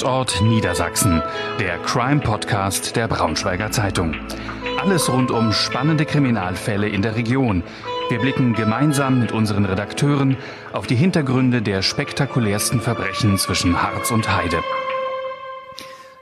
Tatort Niedersachsen, der Crime-Podcast der Braunschweiger Zeitung. Alles rund um spannende Kriminalfälle in der Region. Wir blicken gemeinsam mit unseren Redakteuren auf die Hintergründe der spektakulärsten Verbrechen zwischen Harz und Heide.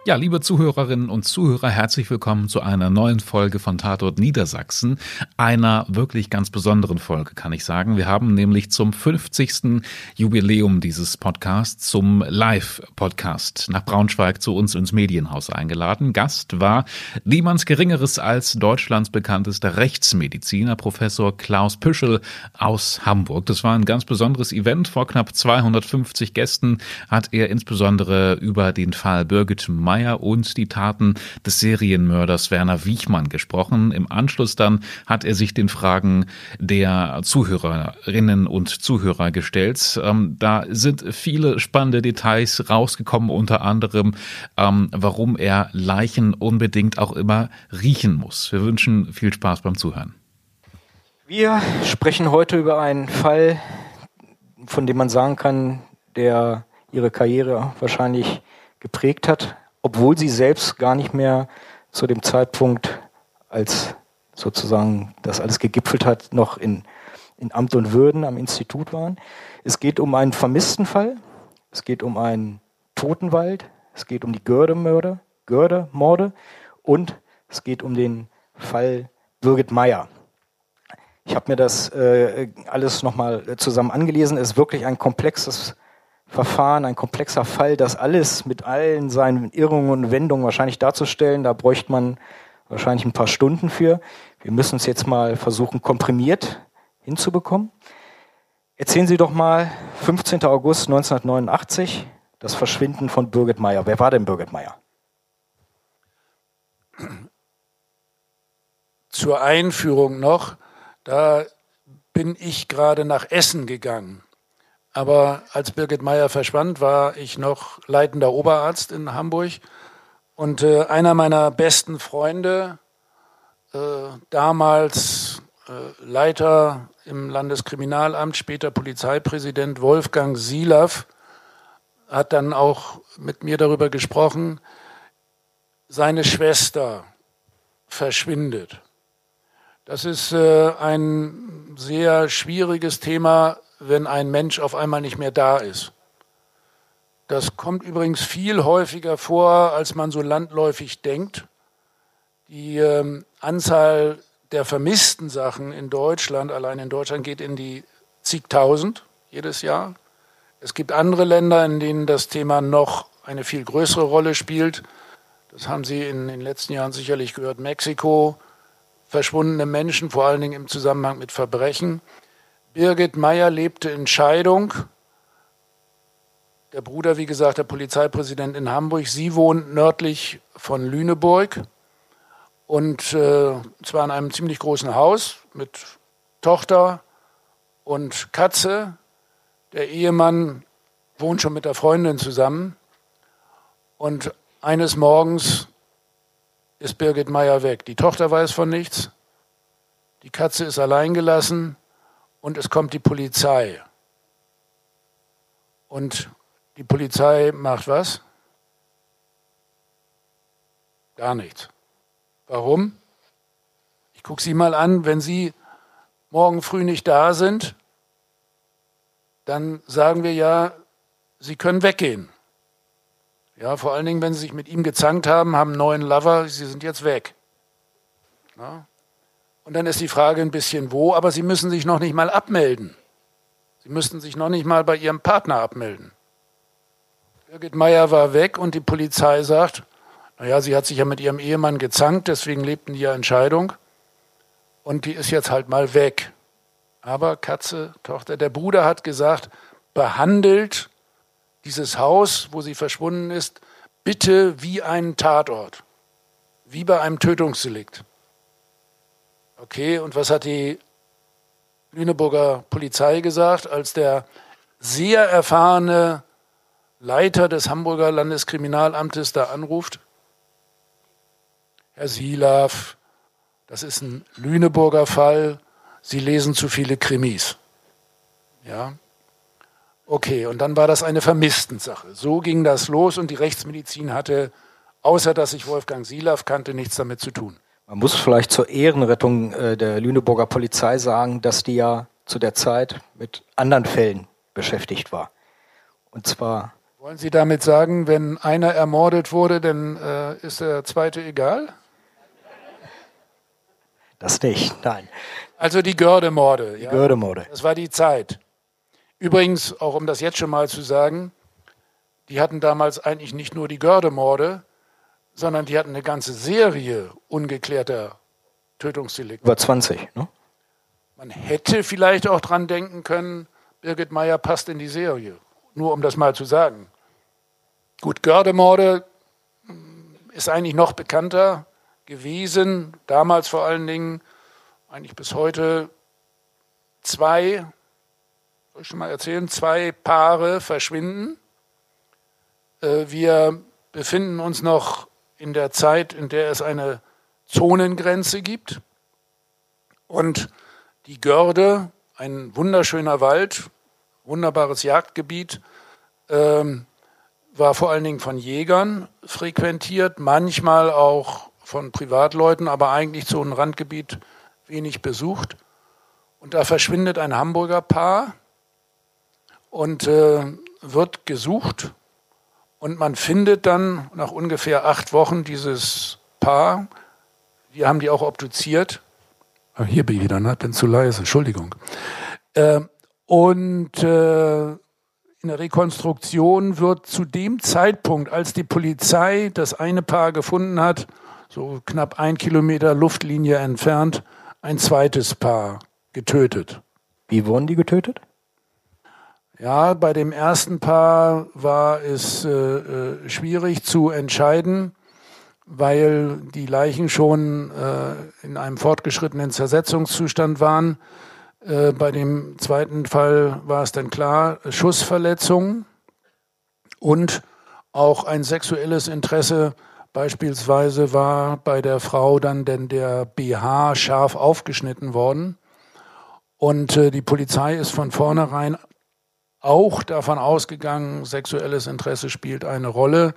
Ja, liebe Zuhörerinnen und Zuhörer, herzlich willkommen zu einer neuen Folge von Tatort Niedersachsen. Einer wirklich ganz besonderen Folge, kann ich sagen. Wir haben nämlich zum 50. Jubiläum dieses Podcasts zum Live-Podcast nach Braunschweig zu uns ins Medienhaus eingeladen. Gast war niemands Geringeres als Deutschlands bekanntester Rechtsmediziner, Professor Klaus Püschel aus Hamburg. Das war ein ganz besonderes Event. Vor knapp 250 Gästen hat er insbesondere über den Fall Birgit May Meyer und die Taten des Serienmörders Werner Wiechmann gesprochen. Im Anschluss dann hat er sich den Fragen der Zuhörerinnen und Zuhörer gestellt. Ähm, da sind viele spannende Details rausgekommen, unter anderem, ähm, warum er Leichen unbedingt auch immer riechen muss. Wir wünschen viel Spaß beim Zuhören. Wir sprechen heute über einen Fall, von dem man sagen kann, der ihre Karriere wahrscheinlich geprägt hat obwohl sie selbst gar nicht mehr zu dem Zeitpunkt, als sozusagen das alles gegipfelt hat, noch in, in Amt und Würden am Institut waren. Es geht um einen vermissten Fall, es geht um einen Totenwald, es geht um die Gördemörder, Gördemorde und es geht um den Fall Birgit Meyer. Ich habe mir das äh, alles nochmal zusammen angelesen. Es ist wirklich ein komplexes Verfahren, ein komplexer Fall, das alles mit allen seinen Irrungen und Wendungen wahrscheinlich darzustellen. Da bräuchte man wahrscheinlich ein paar Stunden für. Wir müssen es jetzt mal versuchen, komprimiert hinzubekommen. Erzählen Sie doch mal, 15. August 1989, das Verschwinden von Birgit Meyer. Wer war denn Birgit Meyer? Zur Einführung noch, da bin ich gerade nach Essen gegangen. Aber als Birgit Meyer verschwand, war ich noch leitender Oberarzt in Hamburg. Und äh, einer meiner besten Freunde, äh, damals äh, Leiter im Landeskriminalamt, später Polizeipräsident Wolfgang Silav, hat dann auch mit mir darüber gesprochen, seine Schwester verschwindet. Das ist äh, ein sehr schwieriges Thema, wenn ein Mensch auf einmal nicht mehr da ist. Das kommt übrigens viel häufiger vor, als man so landläufig denkt. Die ähm, Anzahl der vermissten Sachen in Deutschland, allein in Deutschland, geht in die zigtausend jedes Jahr. Es gibt andere Länder, in denen das Thema noch eine viel größere Rolle spielt. Das haben Sie in den letzten Jahren sicherlich gehört. Mexiko, verschwundene Menschen, vor allen Dingen im Zusammenhang mit Verbrechen. Birgit Meyer lebte in Scheidung. Der Bruder, wie gesagt, der Polizeipräsident in Hamburg. Sie wohnt nördlich von Lüneburg und äh, zwar in einem ziemlich großen Haus mit Tochter und Katze. Der Ehemann wohnt schon mit der Freundin zusammen. Und eines Morgens ist Birgit Meyer weg. Die Tochter weiß von nichts. Die Katze ist allein gelassen und es kommt die Polizei. Und die Polizei macht was? Gar nichts. Warum? Ich gucke Sie mal an, wenn Sie morgen früh nicht da sind, dann sagen wir ja, Sie können weggehen. Ja, vor allen Dingen, wenn Sie sich mit ihm gezankt haben, haben einen neuen Lover, Sie sind jetzt weg. Ja? Und dann ist die Frage ein bisschen wo, aber Sie müssen sich noch nicht mal abmelden. Sie müssten sich noch nicht mal bei Ihrem Partner abmelden. Birgit Meyer war weg und die Polizei sagt, naja, sie hat sich ja mit ihrem Ehemann gezankt, deswegen lebten die ja Entscheidung. Und die ist jetzt halt mal weg. Aber Katze, Tochter, der Bruder hat gesagt, behandelt dieses Haus, wo sie verschwunden ist, bitte wie einen Tatort, wie bei einem Tötungsdelikt. Okay, und was hat die Lüneburger Polizei gesagt, als der sehr erfahrene Leiter des Hamburger Landeskriminalamtes da anruft? Herr Silav, das ist ein Lüneburger Fall. Sie lesen zu viele Krimis. Ja. Okay, und dann war das eine Vermisstensache. So ging das los und die Rechtsmedizin hatte, außer dass ich Wolfgang Silaff kannte, nichts damit zu tun. Man muss vielleicht zur Ehrenrettung äh, der Lüneburger Polizei sagen, dass die ja zu der Zeit mit anderen Fällen beschäftigt war. Und zwar. Wollen Sie damit sagen, wenn einer ermordet wurde, dann äh, ist der zweite egal? Das nicht, nein. Also die Gördemorde. Die ja, Gördemorde. Das war die Zeit. Übrigens, auch um das jetzt schon mal zu sagen, die hatten damals eigentlich nicht nur die Gördemorde, sondern die hatten eine ganze Serie ungeklärter Tötungsdelikte. Über 20, ne? Man hätte vielleicht auch dran denken können, Birgit Meyer passt in die Serie. Nur um das mal zu sagen. Gut, Gördemorde hm, ist eigentlich noch bekannter gewesen, damals vor allen Dingen, eigentlich bis heute, zwei soll ich schon mal erzählen, zwei Paare verschwinden. Äh, wir befinden uns noch in der Zeit, in der es eine Zonengrenze gibt. Und die Görde, ein wunderschöner Wald, wunderbares Jagdgebiet, ähm, war vor allen Dingen von Jägern frequentiert, manchmal auch von Privatleuten, aber eigentlich so ein Randgebiet wenig besucht. Und da verschwindet ein Hamburger Paar, und äh, wird gesucht und man findet dann nach ungefähr acht Wochen dieses Paar. Wir haben die auch obduziert. Ah, hier bin ich wieder, ne? bin zu leise, Entschuldigung. Äh, und äh, in der Rekonstruktion wird zu dem Zeitpunkt, als die Polizei das eine Paar gefunden hat, so knapp ein Kilometer Luftlinie entfernt, ein zweites Paar getötet. Wie wurden die getötet? Ja, bei dem ersten Paar war es äh, äh, schwierig zu entscheiden, weil die Leichen schon äh, in einem fortgeschrittenen Zersetzungszustand waren. Äh, bei dem zweiten Fall war es dann klar, Schussverletzung und auch ein sexuelles Interesse. Beispielsweise war bei der Frau dann denn der BH scharf aufgeschnitten worden. Und äh, die Polizei ist von vornherein auch davon ausgegangen, sexuelles Interesse spielt eine Rolle.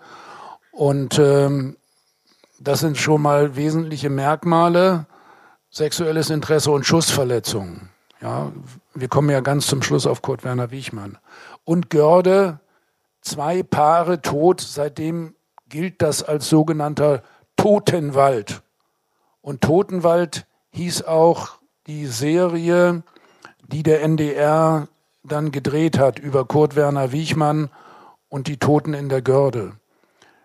Und ähm, das sind schon mal wesentliche Merkmale, sexuelles Interesse und Schussverletzungen. Ja, wir kommen ja ganz zum Schluss auf Kurt Werner Wiechmann. Und Görde, zwei Paare tot, seitdem gilt das als sogenannter Totenwald. Und Totenwald hieß auch die Serie, die der NDR dann gedreht hat über Kurt Werner Wiechmann und die Toten in der Görde.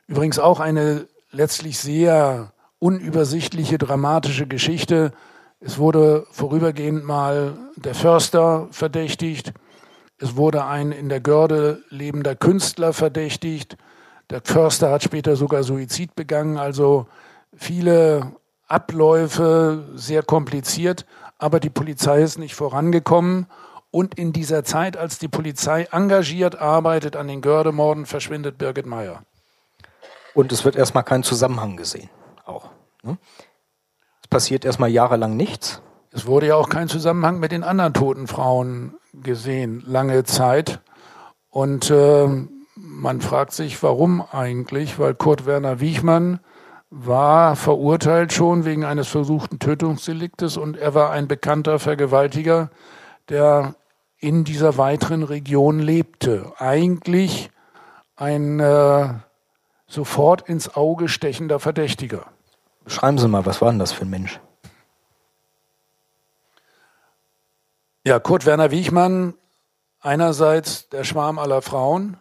Übrigens auch eine letztlich sehr unübersichtliche, dramatische Geschichte. Es wurde vorübergehend mal der Förster verdächtigt. Es wurde ein in der Görde lebender Künstler verdächtigt. Der Förster hat später sogar Suizid begangen. Also viele Abläufe, sehr kompliziert. Aber die Polizei ist nicht vorangekommen. Und in dieser Zeit, als die Polizei engagiert arbeitet an den Gördemorden, verschwindet Birgit Meyer. Und es wird erstmal kein Zusammenhang gesehen. Auch. Ne? Es passiert erstmal jahrelang nichts. Es wurde ja auch kein Zusammenhang mit den anderen toten Frauen gesehen, lange Zeit. Und äh, man fragt sich, warum eigentlich? Weil Kurt Werner Wiechmann war verurteilt schon wegen eines versuchten Tötungsdeliktes und er war ein bekannter Vergewaltiger, der in dieser weiteren Region lebte. Eigentlich ein äh, sofort ins Auge stechender Verdächtiger. Beschreiben Sie mal, was war denn das für ein Mensch? Ja, Kurt Werner Wiechmann, einerseits der Schwarm aller Frauen,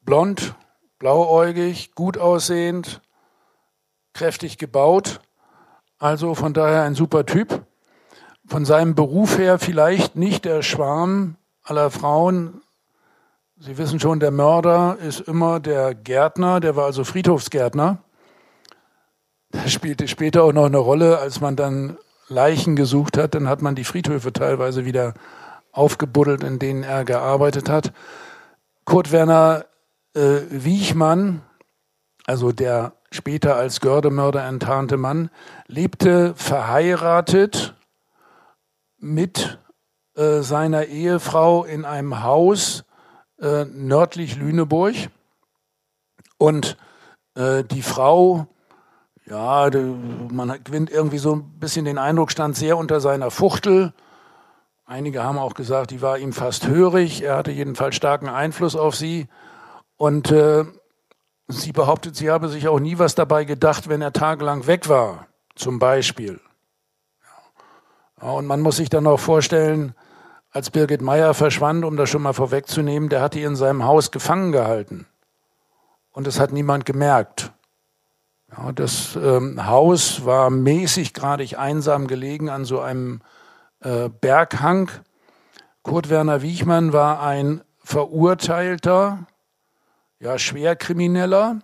blond, blauäugig, gut aussehend, kräftig gebaut, also von daher ein super Typ von seinem Beruf her vielleicht nicht der Schwarm aller Frauen. Sie wissen schon, der Mörder ist immer der Gärtner, der war also Friedhofsgärtner. Das spielte später auch noch eine Rolle, als man dann Leichen gesucht hat, dann hat man die Friedhöfe teilweise wieder aufgebuddelt, in denen er gearbeitet hat. Kurt Werner äh, Wiechmann, also der später als Gördemörder enttarnte Mann, lebte verheiratet mit äh, seiner Ehefrau in einem Haus äh, nördlich Lüneburg. Und äh, die Frau, ja, die, man gewinnt irgendwie so ein bisschen den Eindruck, stand sehr unter seiner Fuchtel. Einige haben auch gesagt, die war ihm fast hörig. Er hatte jedenfalls starken Einfluss auf sie. Und äh, sie behauptet, sie habe sich auch nie was dabei gedacht, wenn er tagelang weg war, zum Beispiel. Und man muss sich dann auch vorstellen, als Birgit Meyer verschwand, um das schon mal vorwegzunehmen, der hat die in seinem Haus gefangen gehalten. Und es hat niemand gemerkt. Ja, das ähm, Haus war mäßig gradig einsam gelegen an so einem äh, Berghang. Kurt Werner Wiechmann war ein verurteilter, ja, Schwerkrimineller,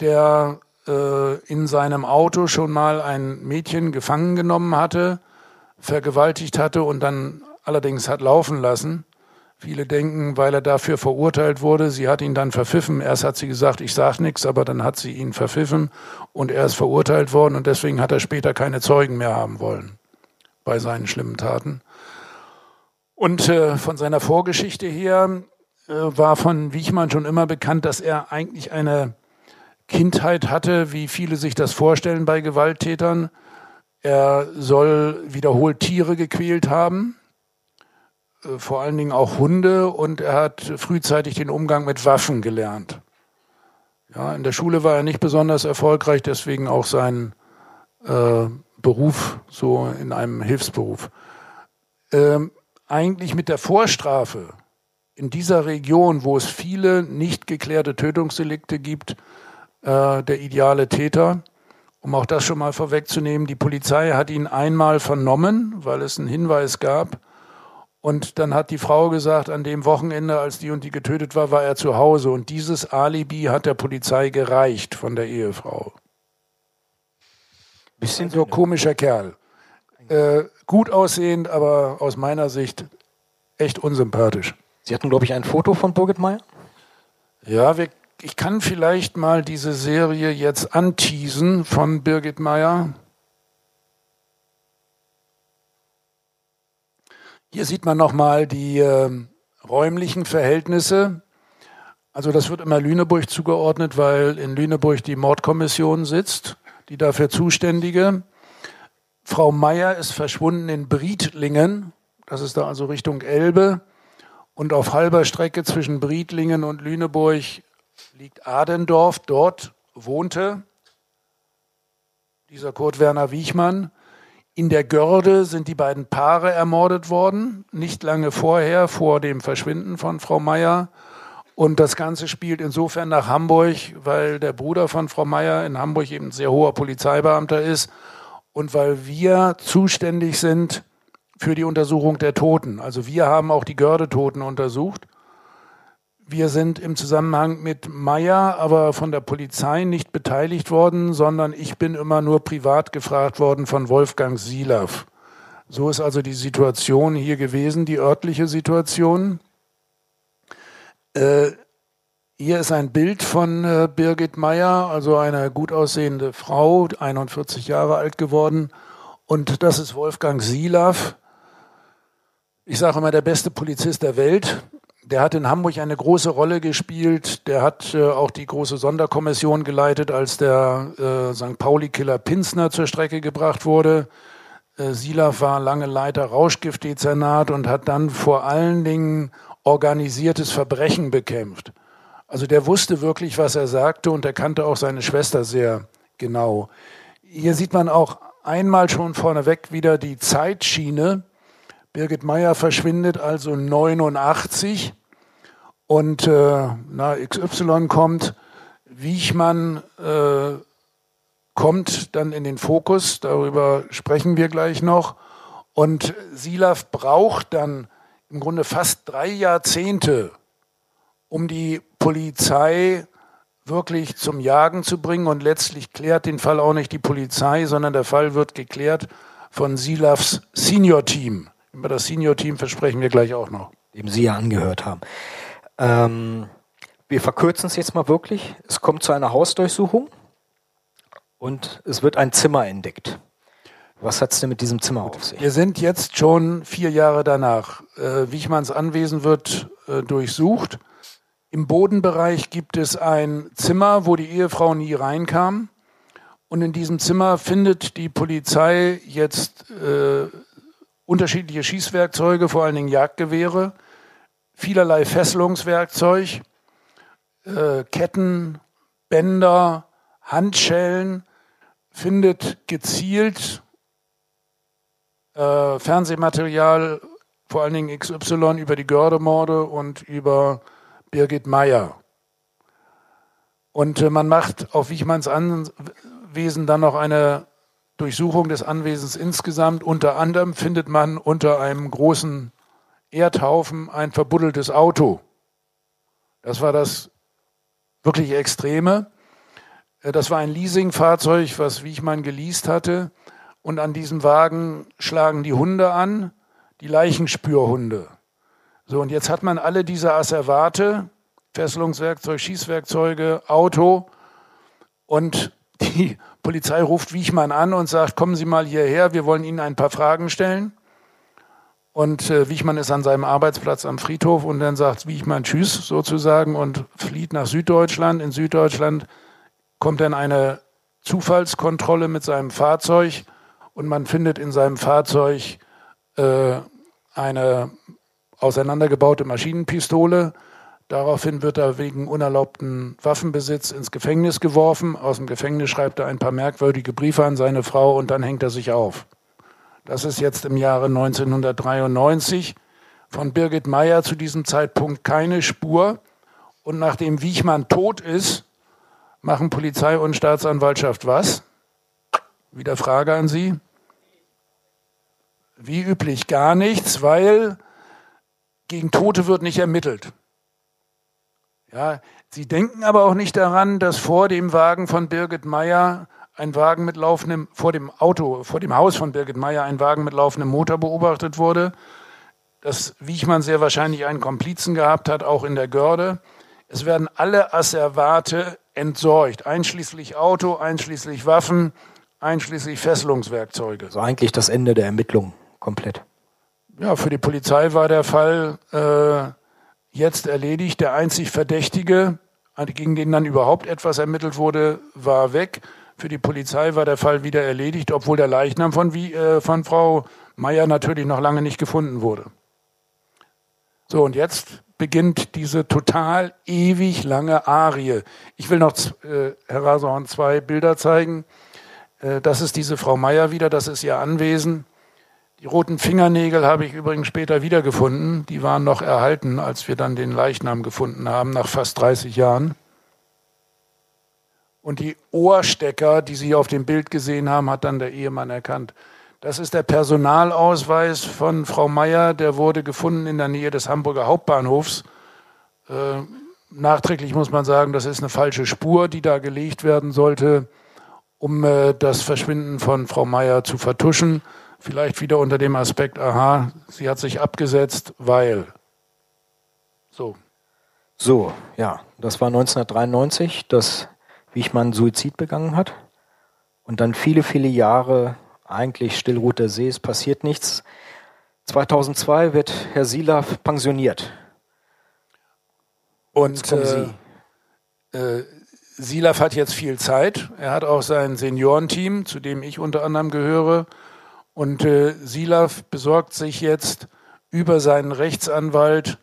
der äh, in seinem Auto schon mal ein Mädchen gefangen genommen hatte, vergewaltigt hatte und dann allerdings hat laufen lassen. Viele denken, weil er dafür verurteilt wurde, sie hat ihn dann verpfiffen. Erst hat sie gesagt, ich sage nichts, aber dann hat sie ihn verpfiffen und er ist verurteilt worden und deswegen hat er später keine Zeugen mehr haben wollen bei seinen schlimmen Taten. Und äh, von seiner Vorgeschichte her äh, war von Wiechmann schon immer bekannt, dass er eigentlich eine Kindheit hatte, wie viele sich das vorstellen bei Gewalttätern. Er soll wiederholt Tiere gequält haben, äh, vor allen Dingen auch Hunde und er hat frühzeitig den Umgang mit Waffen gelernt. Ja, in der Schule war er nicht besonders erfolgreich, deswegen auch sein äh, Beruf so in einem Hilfsberuf. Ähm, eigentlich mit der Vorstrafe in dieser Region, wo es viele nicht geklärte Tötungsdelikte gibt, äh, der ideale Täter. Um auch das schon mal vorwegzunehmen, die Polizei hat ihn einmal vernommen, weil es einen Hinweis gab. Und dann hat die Frau gesagt, an dem Wochenende, als die und die getötet war, war er zu Hause. Und dieses Alibi hat der Polizei gereicht von der Ehefrau. Bisschen so komischer Kerl. Äh, gut aussehend, aber aus meiner Sicht echt unsympathisch. Sie hatten, glaube ich, ein Foto von Birgit Meyer? Ja, wir, ich kann vielleicht mal diese Serie jetzt anteasen von Birgit Meyer. Hier sieht man nochmal die äh, räumlichen Verhältnisse. Also das wird immer Lüneburg zugeordnet, weil in Lüneburg die Mordkommission sitzt, die dafür zuständige. Frau Meier ist verschwunden in Briedlingen, das ist da also Richtung Elbe. Und auf halber Strecke zwischen Briedlingen und Lüneburg liegt Adendorf. Dort wohnte dieser Kurt Werner Wiechmann. In der Görde sind die beiden Paare ermordet worden, nicht lange vorher, vor dem Verschwinden von Frau Meier. Und das Ganze spielt insofern nach Hamburg, weil der Bruder von Frau Meier in Hamburg eben sehr hoher Polizeibeamter ist und weil wir zuständig sind für die Untersuchung der Toten. Also wir haben auch die Gördetoten untersucht. Wir sind im Zusammenhang mit Meyer aber von der Polizei nicht beteiligt worden, sondern ich bin immer nur privat gefragt worden von Wolfgang Silav. So ist also die Situation hier gewesen, die örtliche Situation. Äh, hier ist ein Bild von äh, Birgit Meyer, also eine gut aussehende Frau, 41 Jahre alt geworden. Und das ist Wolfgang Silav. Ich sage immer, der beste Polizist der Welt. Der hat in Hamburg eine große Rolle gespielt. Der hat äh, auch die große Sonderkommission geleitet, als der äh, St. Pauli-Killer Pinsner zur Strecke gebracht wurde. Äh, Silaf war lange Leiter Rauschgiftdezernat und hat dann vor allen Dingen organisiertes Verbrechen bekämpft. Also der wusste wirklich, was er sagte und er kannte auch seine Schwester sehr genau. Hier sieht man auch einmal schon vorneweg wieder die Zeitschiene. Birgit Meyer verschwindet also 89 und äh, na, XY kommt. Wiechmann äh, kommt dann in den Fokus, darüber sprechen wir gleich noch. Und Silaf braucht dann im Grunde fast drei Jahrzehnte, um die Polizei wirklich zum Jagen zu bringen. Und letztlich klärt den Fall auch nicht die Polizei, sondern der Fall wird geklärt von Silavs Senior-Team. Über das Senior-Team versprechen wir gleich auch noch. Dem Sie ja angehört haben. Ähm, wir verkürzen es jetzt mal wirklich. Es kommt zu einer Hausdurchsuchung und es wird ein Zimmer entdeckt. Was hat es denn mit diesem Zimmer auf sich? Wir sind jetzt schon vier Jahre danach. Äh, Wichmanns Anwesen wird äh, durchsucht. Im Bodenbereich gibt es ein Zimmer, wo die Ehefrau nie reinkam. Und in diesem Zimmer findet die Polizei jetzt äh, unterschiedliche Schießwerkzeuge, vor allen Dingen Jagdgewehre, vielerlei Fesselungswerkzeug, äh, Ketten, Bänder, Handschellen, findet gezielt äh, Fernsehmaterial, vor allen Dingen XY über die Gördemorde und über Birgit Meyer. Und äh, man macht auf Wichmanns Anwesen dann noch eine Durchsuchung des Anwesens insgesamt. Unter anderem findet man unter einem großen Erdhaufen ein verbuddeltes Auto. Das war das wirklich Extreme. Äh, das war ein Leasingfahrzeug, was Wichmann geleast hatte. Und an diesem Wagen schlagen die Hunde an, die Leichenspürhunde. So, und jetzt hat man alle diese Asservate, Fesselungswerkzeug, Schießwerkzeuge, Auto und die Polizei ruft Wiechmann an und sagt, kommen Sie mal hierher, wir wollen Ihnen ein paar Fragen stellen. Und äh, Wiechmann ist an seinem Arbeitsplatz am Friedhof und dann sagt Wiechmann Tschüss sozusagen und flieht nach Süddeutschland. In Süddeutschland kommt dann eine Zufallskontrolle mit seinem Fahrzeug und man findet in seinem Fahrzeug äh, eine auseinandergebaute Maschinenpistole. Daraufhin wird er wegen unerlaubten Waffenbesitz ins Gefängnis geworfen. Aus dem Gefängnis schreibt er ein paar merkwürdige Briefe an seine Frau und dann hängt er sich auf. Das ist jetzt im Jahre 1993. Von Birgit Meyer zu diesem Zeitpunkt keine Spur. Und nachdem Wiechmann tot ist, machen Polizei und Staatsanwaltschaft was? Wieder Frage an Sie. Wie üblich gar nichts, weil gegen Tote wird nicht ermittelt. Ja, Sie denken aber auch nicht daran, dass vor dem Wagen von Birgit Meyer ein Wagen mit laufendem, vor dem Auto, vor dem Haus von Birgit Meyer ein Wagen mit laufendem Motor beobachtet wurde, dass Wiechmann sehr wahrscheinlich einen Komplizen gehabt hat, auch in der Görde. Es werden alle Asservate entsorgt, einschließlich Auto, einschließlich Waffen, einschließlich Fesselungswerkzeuge. Also eigentlich das Ende der Ermittlungen komplett. Ja, für die Polizei war der Fall äh, jetzt erledigt. Der einzig Verdächtige, gegen den dann überhaupt etwas ermittelt wurde, war weg. Für die Polizei war der Fall wieder erledigt, obwohl der Leichnam von, äh, von Frau Meier natürlich noch lange nicht gefunden wurde. So, und jetzt beginnt diese total ewig lange Arie. Ich will noch, äh, Herr Rasehorn, zwei Bilder zeigen. Äh, das ist diese Frau Meier wieder, das ist ihr Anwesen. Die roten Fingernägel habe ich übrigens später wiedergefunden. Die waren noch erhalten, als wir dann den Leichnam gefunden haben, nach fast 30 Jahren. Und die Ohrstecker, die Sie auf dem Bild gesehen haben, hat dann der Ehemann erkannt. Das ist der Personalausweis von Frau Meier. Der wurde gefunden in der Nähe des Hamburger Hauptbahnhofs. Äh, nachträglich muss man sagen, das ist eine falsche Spur, die da gelegt werden sollte, um äh, das Verschwinden von Frau Meier zu vertuschen. Vielleicht wieder unter dem Aspekt, aha, sie hat sich abgesetzt, weil. So. So, ja, das war 1993, dass Wichmann Suizid begangen hat. Und dann viele, viele Jahre eigentlich Stillruht der See, es passiert nichts. 2002 wird Herr Silav pensioniert. Und äh, äh, Silav hat jetzt viel Zeit. Er hat auch sein Seniorenteam, zu dem ich unter anderem gehöre. Und äh, Silav besorgt sich jetzt über seinen Rechtsanwalt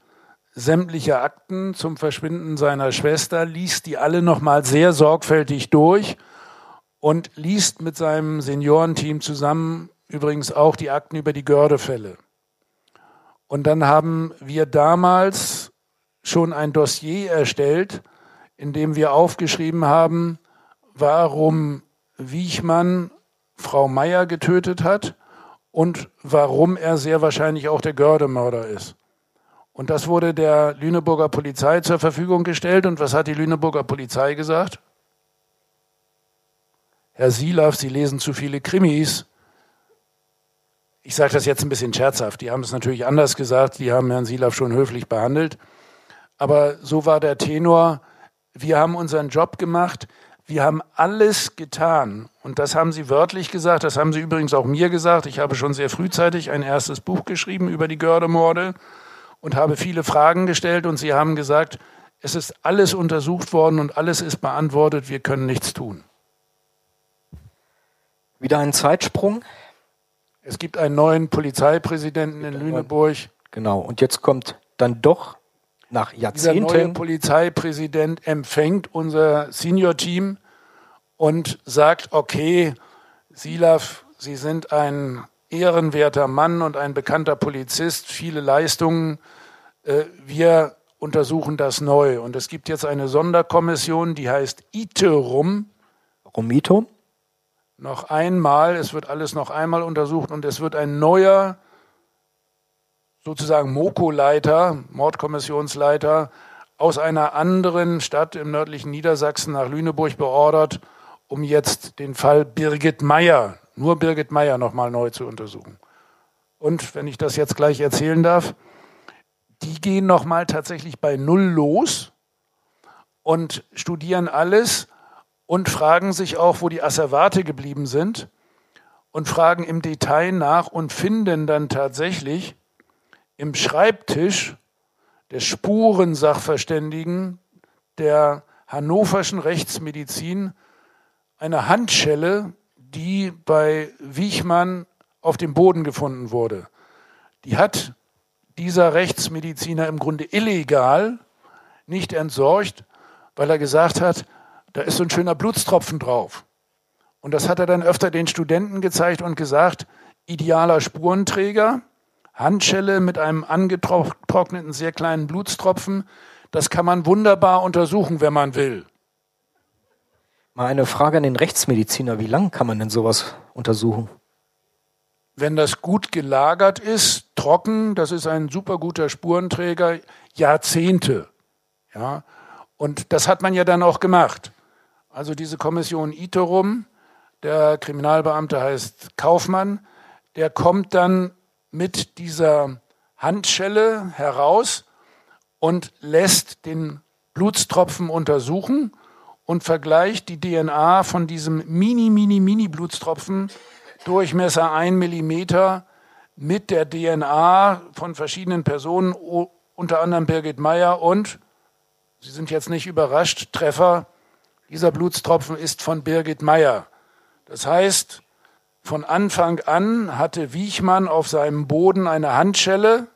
sämtliche Akten zum Verschwinden seiner Schwester, liest die alle nochmal sehr sorgfältig durch und liest mit seinem Seniorenteam zusammen übrigens auch die Akten über die Gördefälle. Und dann haben wir damals schon ein Dossier erstellt, in dem wir aufgeschrieben haben, warum Wiechmann Frau Meier getötet hat und warum er sehr wahrscheinlich auch der Gördemörder ist. Und das wurde der Lüneburger Polizei zur Verfügung gestellt. Und was hat die Lüneburger Polizei gesagt? Herr Silav, Sie lesen zu viele Krimis. Ich sage das jetzt ein bisschen scherzhaft. Die haben es natürlich anders gesagt. Die haben Herrn Silav schon höflich behandelt. Aber so war der Tenor. Wir haben unseren Job gemacht. Wir haben alles getan. Und das haben Sie wörtlich gesagt. Das haben Sie übrigens auch mir gesagt. Ich habe schon sehr frühzeitig ein erstes Buch geschrieben über die Gördemorde und habe viele Fragen gestellt. Und Sie haben gesagt, es ist alles untersucht worden und alles ist beantwortet. Wir können nichts tun. Wieder ein Zeitsprung. Es gibt einen neuen Polizeipräsidenten in Lüneburg. Genau. Und jetzt kommt dann doch nach Jahrzehnten. Dieser neue Polizeipräsident empfängt unser Senior-Team und sagt, okay, Silaf, Sie sind ein ehrenwerter Mann und ein bekannter Polizist, viele Leistungen. Äh, wir untersuchen das neu. Und es gibt jetzt eine Sonderkommission, die heißt ITERUM. Romito? Noch einmal, es wird alles noch einmal untersucht und es wird ein neuer sozusagen Moko-Leiter, Mordkommissionsleiter aus einer anderen Stadt im nördlichen Niedersachsen nach Lüneburg beordert, um jetzt den Fall Birgit Meyer, nur Birgit Meyer nochmal neu zu untersuchen. Und wenn ich das jetzt gleich erzählen darf, die gehen nochmal tatsächlich bei Null los und studieren alles und fragen sich auch, wo die Asservate geblieben sind und fragen im Detail nach und finden dann tatsächlich, im Schreibtisch des Spurensachverständigen der hannoverschen Rechtsmedizin eine Handschelle, die bei Wiechmann auf dem Boden gefunden wurde. Die hat dieser Rechtsmediziner im Grunde illegal nicht entsorgt, weil er gesagt hat, da ist so ein schöner Blutstropfen drauf. Und das hat er dann öfter den Studenten gezeigt und gesagt, idealer Spurenträger, Handschelle mit einem angetrockneten, sehr kleinen Blutstropfen. Das kann man wunderbar untersuchen, wenn man will. Mal eine Frage an den Rechtsmediziner. Wie lange kann man denn sowas untersuchen? Wenn das gut gelagert ist, trocken, das ist ein super guter Spurenträger, Jahrzehnte. Ja, und das hat man ja dann auch gemacht. Also diese Kommission ITERUM, der Kriminalbeamte heißt Kaufmann, der kommt dann mit dieser Handschelle heraus und lässt den Blutstropfen untersuchen und vergleicht die DNA von diesem mini, mini, mini Blutstropfen, Durchmesser 1 Millimeter, mit der DNA von verschiedenen Personen, unter anderem Birgit Meyer und, Sie sind jetzt nicht überrascht, Treffer, dieser Blutstropfen ist von Birgit Meyer. Das heißt, von Anfang an hatte Wiechmann auf seinem Boden eine Handschelle,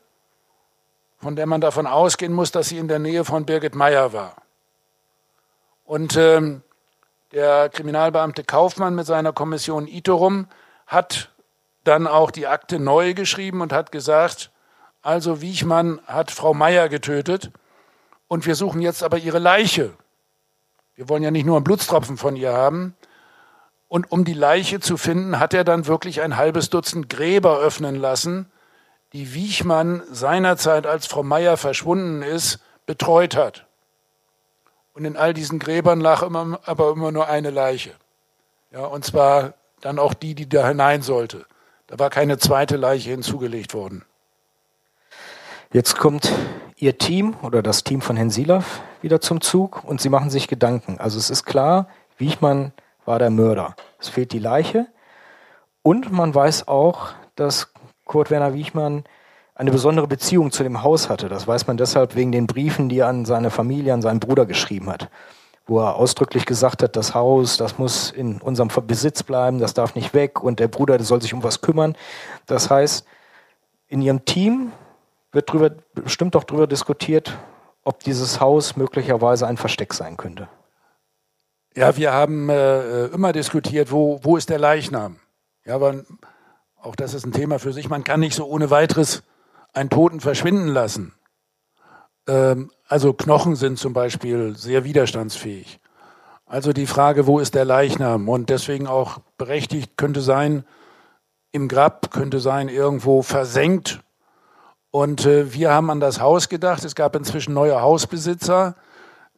von der man davon ausgehen muss, dass sie in der Nähe von Birgit Meyer war. Und ähm, der Kriminalbeamte Kaufmann mit seiner Kommission Iterum hat dann auch die Akte neu geschrieben und hat gesagt, also Wiechmann hat Frau Meyer getötet und wir suchen jetzt aber ihre Leiche. Wir wollen ja nicht nur einen Blutstropfen von ihr haben, und um die Leiche zu finden, hat er dann wirklich ein halbes Dutzend Gräber öffnen lassen, die Wiechmann seinerzeit, als Frau Meier verschwunden ist, betreut hat. Und in all diesen Gräbern lag immer, aber immer nur eine Leiche. Ja, und zwar dann auch die, die da hinein sollte. Da war keine zweite Leiche hinzugelegt worden. Jetzt kommt Ihr Team oder das Team von Herrn Silaf wieder zum Zug und Sie machen sich Gedanken. Also es ist klar, Wiechmann war der Mörder. Es fehlt die Leiche. Und man weiß auch, dass Kurt Werner Wiechmann eine besondere Beziehung zu dem Haus hatte. Das weiß man deshalb wegen den Briefen, die er an seine Familie, an seinen Bruder geschrieben hat, wo er ausdrücklich gesagt hat, das Haus, das muss in unserem Besitz bleiben, das darf nicht weg und der Bruder soll sich um was kümmern. Das heißt, in ihrem Team wird drüber, bestimmt auch darüber diskutiert, ob dieses Haus möglicherweise ein Versteck sein könnte. Ja, wir haben äh, immer diskutiert, wo, wo ist der Leichnam? Ja, aber auch das ist ein Thema für sich. Man kann nicht so ohne weiteres einen Toten verschwinden lassen. Ähm, also Knochen sind zum Beispiel sehr widerstandsfähig. Also die Frage, wo ist der Leichnam? Und deswegen auch berechtigt könnte sein, im Grab könnte sein, irgendwo versenkt. Und äh, wir haben an das Haus gedacht. Es gab inzwischen neue Hausbesitzer.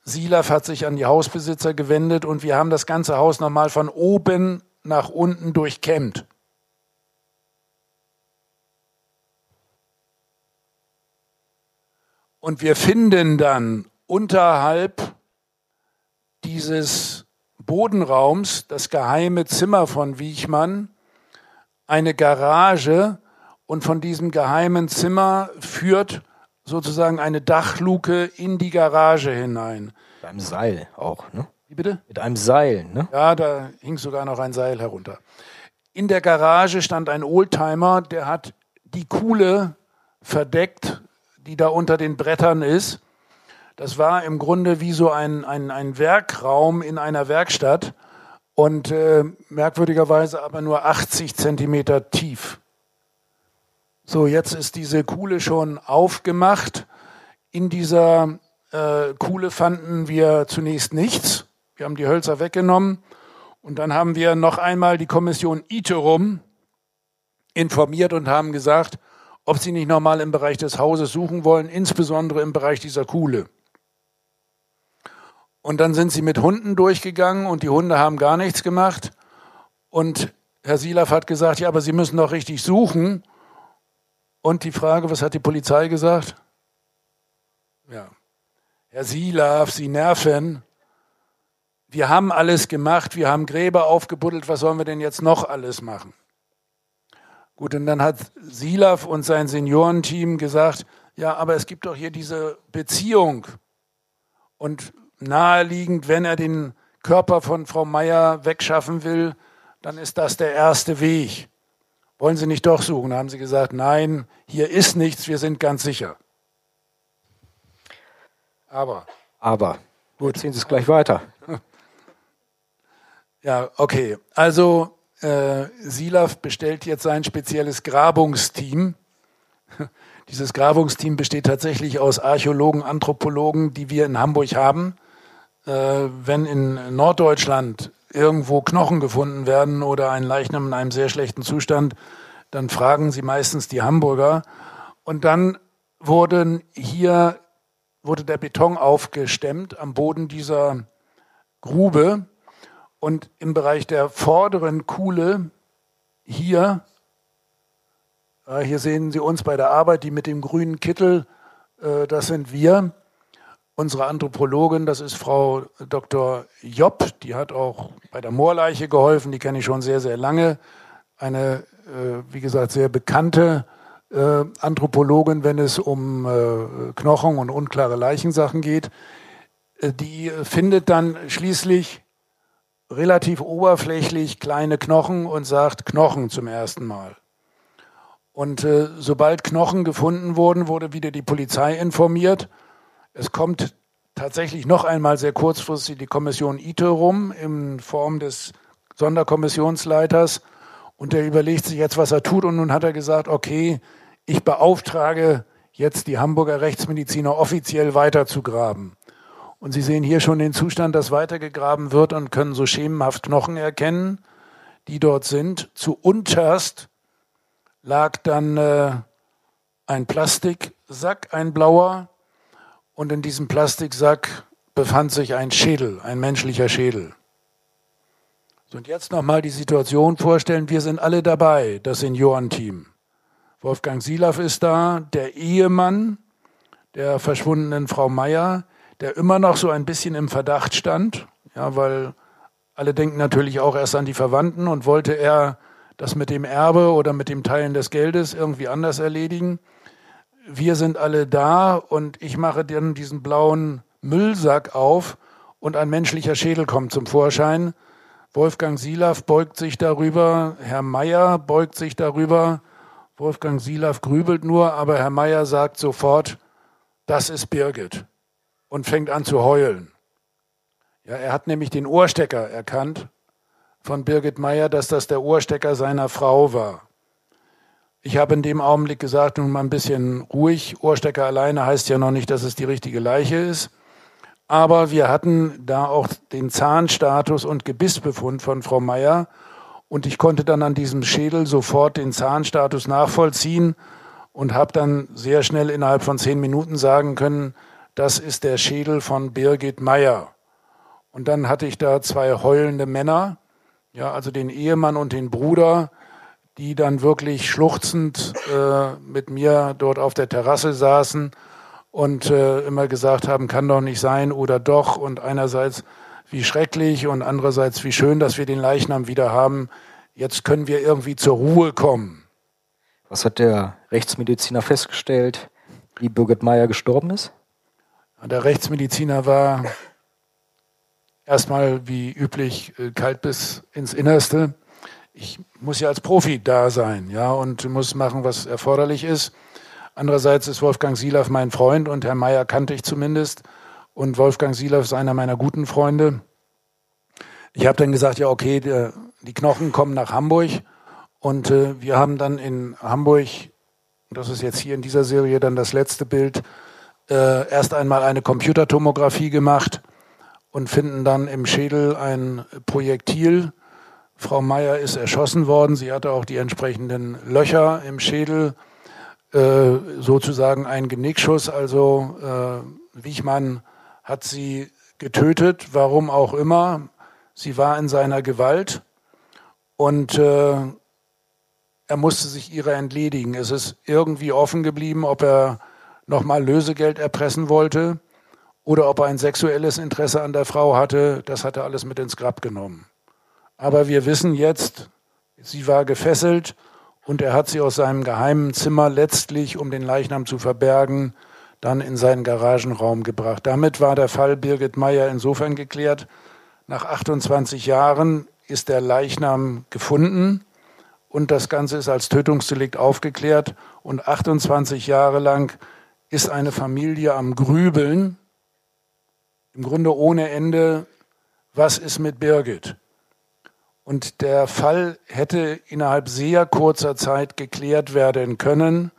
Silaf hat sich an die Hausbesitzer gewendet und wir haben das ganze Haus nochmal von oben nach unten durchkämmt. Und wir finden dann unterhalb dieses Bodenraums das geheime Zimmer von Wiechmann, eine Garage und von diesem geheimen Zimmer führt sozusagen eine Dachluke in die Garage hinein. Mit einem Seil auch, ne? Wie bitte? Mit einem Seil, ne? Ja, da hing sogar noch ein Seil herunter. In der Garage stand ein Oldtimer, der hat die Kuhle verdeckt, die da unter den Brettern ist. Das war im Grunde wie so ein, ein, ein Werkraum in einer Werkstatt und äh, merkwürdigerweise aber nur 80 Zentimeter tief. So, jetzt ist diese Kuhle schon aufgemacht. In dieser äh, Kuhle fanden wir zunächst nichts. Wir haben die Hölzer weggenommen und dann haben wir noch einmal die Kommission Iterum informiert und haben gesagt, ob sie nicht nochmal im Bereich des Hauses suchen wollen, insbesondere im Bereich dieser Kuhle. Und dann sind sie mit Hunden durchgegangen und die Hunde haben gar nichts gemacht. Und Herr Silaf hat gesagt, ja, aber Sie müssen doch richtig suchen. Und die Frage, was hat die Polizei gesagt? Ja. Herr Silav, Sie nerven. Wir haben alles gemacht, wir haben Gräber aufgebuddelt, was sollen wir denn jetzt noch alles machen? Gut, und dann hat Silav und sein Seniorenteam gesagt, ja, aber es gibt doch hier diese Beziehung. Und naheliegend, wenn er den Körper von Frau Meier wegschaffen will, dann ist das der erste Weg. Wollen Sie nicht doch suchen? Da haben sie gesagt, nein, hier ist nichts, wir sind ganz sicher. Aber. Aber. Gut. Ziehen Sie es gleich weiter. Ja, okay. Also äh, Silaf bestellt jetzt sein spezielles Grabungsteam. Dieses Grabungsteam besteht tatsächlich aus Archäologen, Anthropologen, die wir in Hamburg haben. Äh, wenn in Norddeutschland irgendwo Knochen gefunden werden oder ein Leichnam in einem sehr schlechten Zustand, dann fragen sie meistens die Hamburger. Und dann wurden hier, wurde der Beton aufgestemmt am Boden dieser Grube. Und im Bereich der vorderen Kuhle hier, hier sehen Sie uns bei der Arbeit, die mit dem grünen Kittel, äh, das sind wir unsere Anthropologin, das ist Frau Dr. Jopp, die hat auch bei der Moorleiche geholfen, die kenne ich schon sehr, sehr lange. Eine, äh, wie gesagt, sehr bekannte äh, Anthropologin, wenn es um äh, Knochen und unklare Leichensachen geht. Äh, die findet dann schließlich relativ oberflächlich kleine Knochen und sagt Knochen zum ersten Mal. Und äh, sobald Knochen gefunden wurden, wurde wieder die Polizei informiert es kommt tatsächlich noch einmal sehr kurzfristig die Kommission ITE rum in Form des Sonderkommissionsleiters und der überlegt sich jetzt, was er tut und nun hat er gesagt, okay, ich beauftrage jetzt die Hamburger Rechtsmediziner offiziell weiterzugraben. Und Sie sehen hier schon den Zustand, dass weitergegraben wird und können so schemenhaft Knochen erkennen, die dort sind. Zu unterst lag dann äh, ein Plastiksack, ein blauer, und in diesem Plastiksack befand sich ein Schädel, ein menschlicher Schädel. Und jetzt nochmal die Situation vorstellen, wir sind alle dabei, das Seniorenteam. Wolfgang Silaff ist da, der Ehemann der verschwundenen Frau Meier, der immer noch so ein bisschen im Verdacht stand, ja, weil alle denken natürlich auch erst an die Verwandten und wollte er das mit dem Erbe oder mit dem Teilen des Geldes irgendwie anders erledigen wir sind alle da und ich mache dann diesen blauen Müllsack auf und ein menschlicher Schädel kommt zum Vorschein. Wolfgang Silaff beugt sich darüber, Herr Meier beugt sich darüber. Wolfgang Silaff grübelt nur, aber Herr Meier sagt sofort, das ist Birgit und fängt an zu heulen. Ja, er hat nämlich den Ohrstecker erkannt von Birgit Meier, dass das der Ohrstecker seiner Frau war. Ich habe in dem Augenblick gesagt, nun mal ein bisschen ruhig. Ohrstecker alleine heißt ja noch nicht, dass es die richtige Leiche ist. Aber wir hatten da auch den Zahnstatus und Gebissbefund von Frau Meier. Und ich konnte dann an diesem Schädel sofort den Zahnstatus nachvollziehen und habe dann sehr schnell innerhalb von zehn Minuten sagen können, das ist der Schädel von Birgit Meier. Und dann hatte ich da zwei heulende Männer, ja, also den Ehemann und den Bruder, die dann wirklich schluchzend äh, mit mir dort auf der Terrasse saßen und äh, immer gesagt haben, kann doch nicht sein oder doch. Und einerseits wie schrecklich und andererseits wie schön, dass wir den Leichnam wieder haben. Jetzt können wir irgendwie zur Ruhe kommen. Was hat der Rechtsmediziner festgestellt, wie Birgit Meyer gestorben ist? Der Rechtsmediziner war erstmal wie üblich äh, kalt bis ins Innerste. Ich muss ja als Profi da sein, ja, und muss machen, was erforderlich ist. Andererseits ist Wolfgang Silaff mein Freund und Herr Meyer kannte ich zumindest. Und Wolfgang Silaff ist einer meiner guten Freunde. Ich habe dann gesagt, ja, okay, der, die Knochen kommen nach Hamburg. Und äh, wir haben dann in Hamburg, das ist jetzt hier in dieser Serie dann das letzte Bild, äh, erst einmal eine Computertomographie gemacht und finden dann im Schädel ein Projektil. Frau Meier ist erschossen worden. Sie hatte auch die entsprechenden Löcher im Schädel, äh, sozusagen ein Genickschuss. Also äh, Wichmann hat sie getötet, warum auch immer. Sie war in seiner Gewalt und äh, er musste sich ihrer entledigen. Es ist irgendwie offen geblieben, ob er nochmal Lösegeld erpressen wollte oder ob er ein sexuelles Interesse an der Frau hatte. Das hat er alles mit ins Grab genommen. Aber wir wissen jetzt, sie war gefesselt und er hat sie aus seinem geheimen Zimmer letztlich, um den Leichnam zu verbergen, dann in seinen Garagenraum gebracht. Damit war der Fall Birgit Meyer insofern geklärt. Nach 28 Jahren ist der Leichnam gefunden und das Ganze ist als Tötungsdelikt aufgeklärt und 28 Jahre lang ist eine Familie am Grübeln, im Grunde ohne Ende, was ist mit Birgit? Und der Fall hätte innerhalb sehr kurzer Zeit geklärt werden können,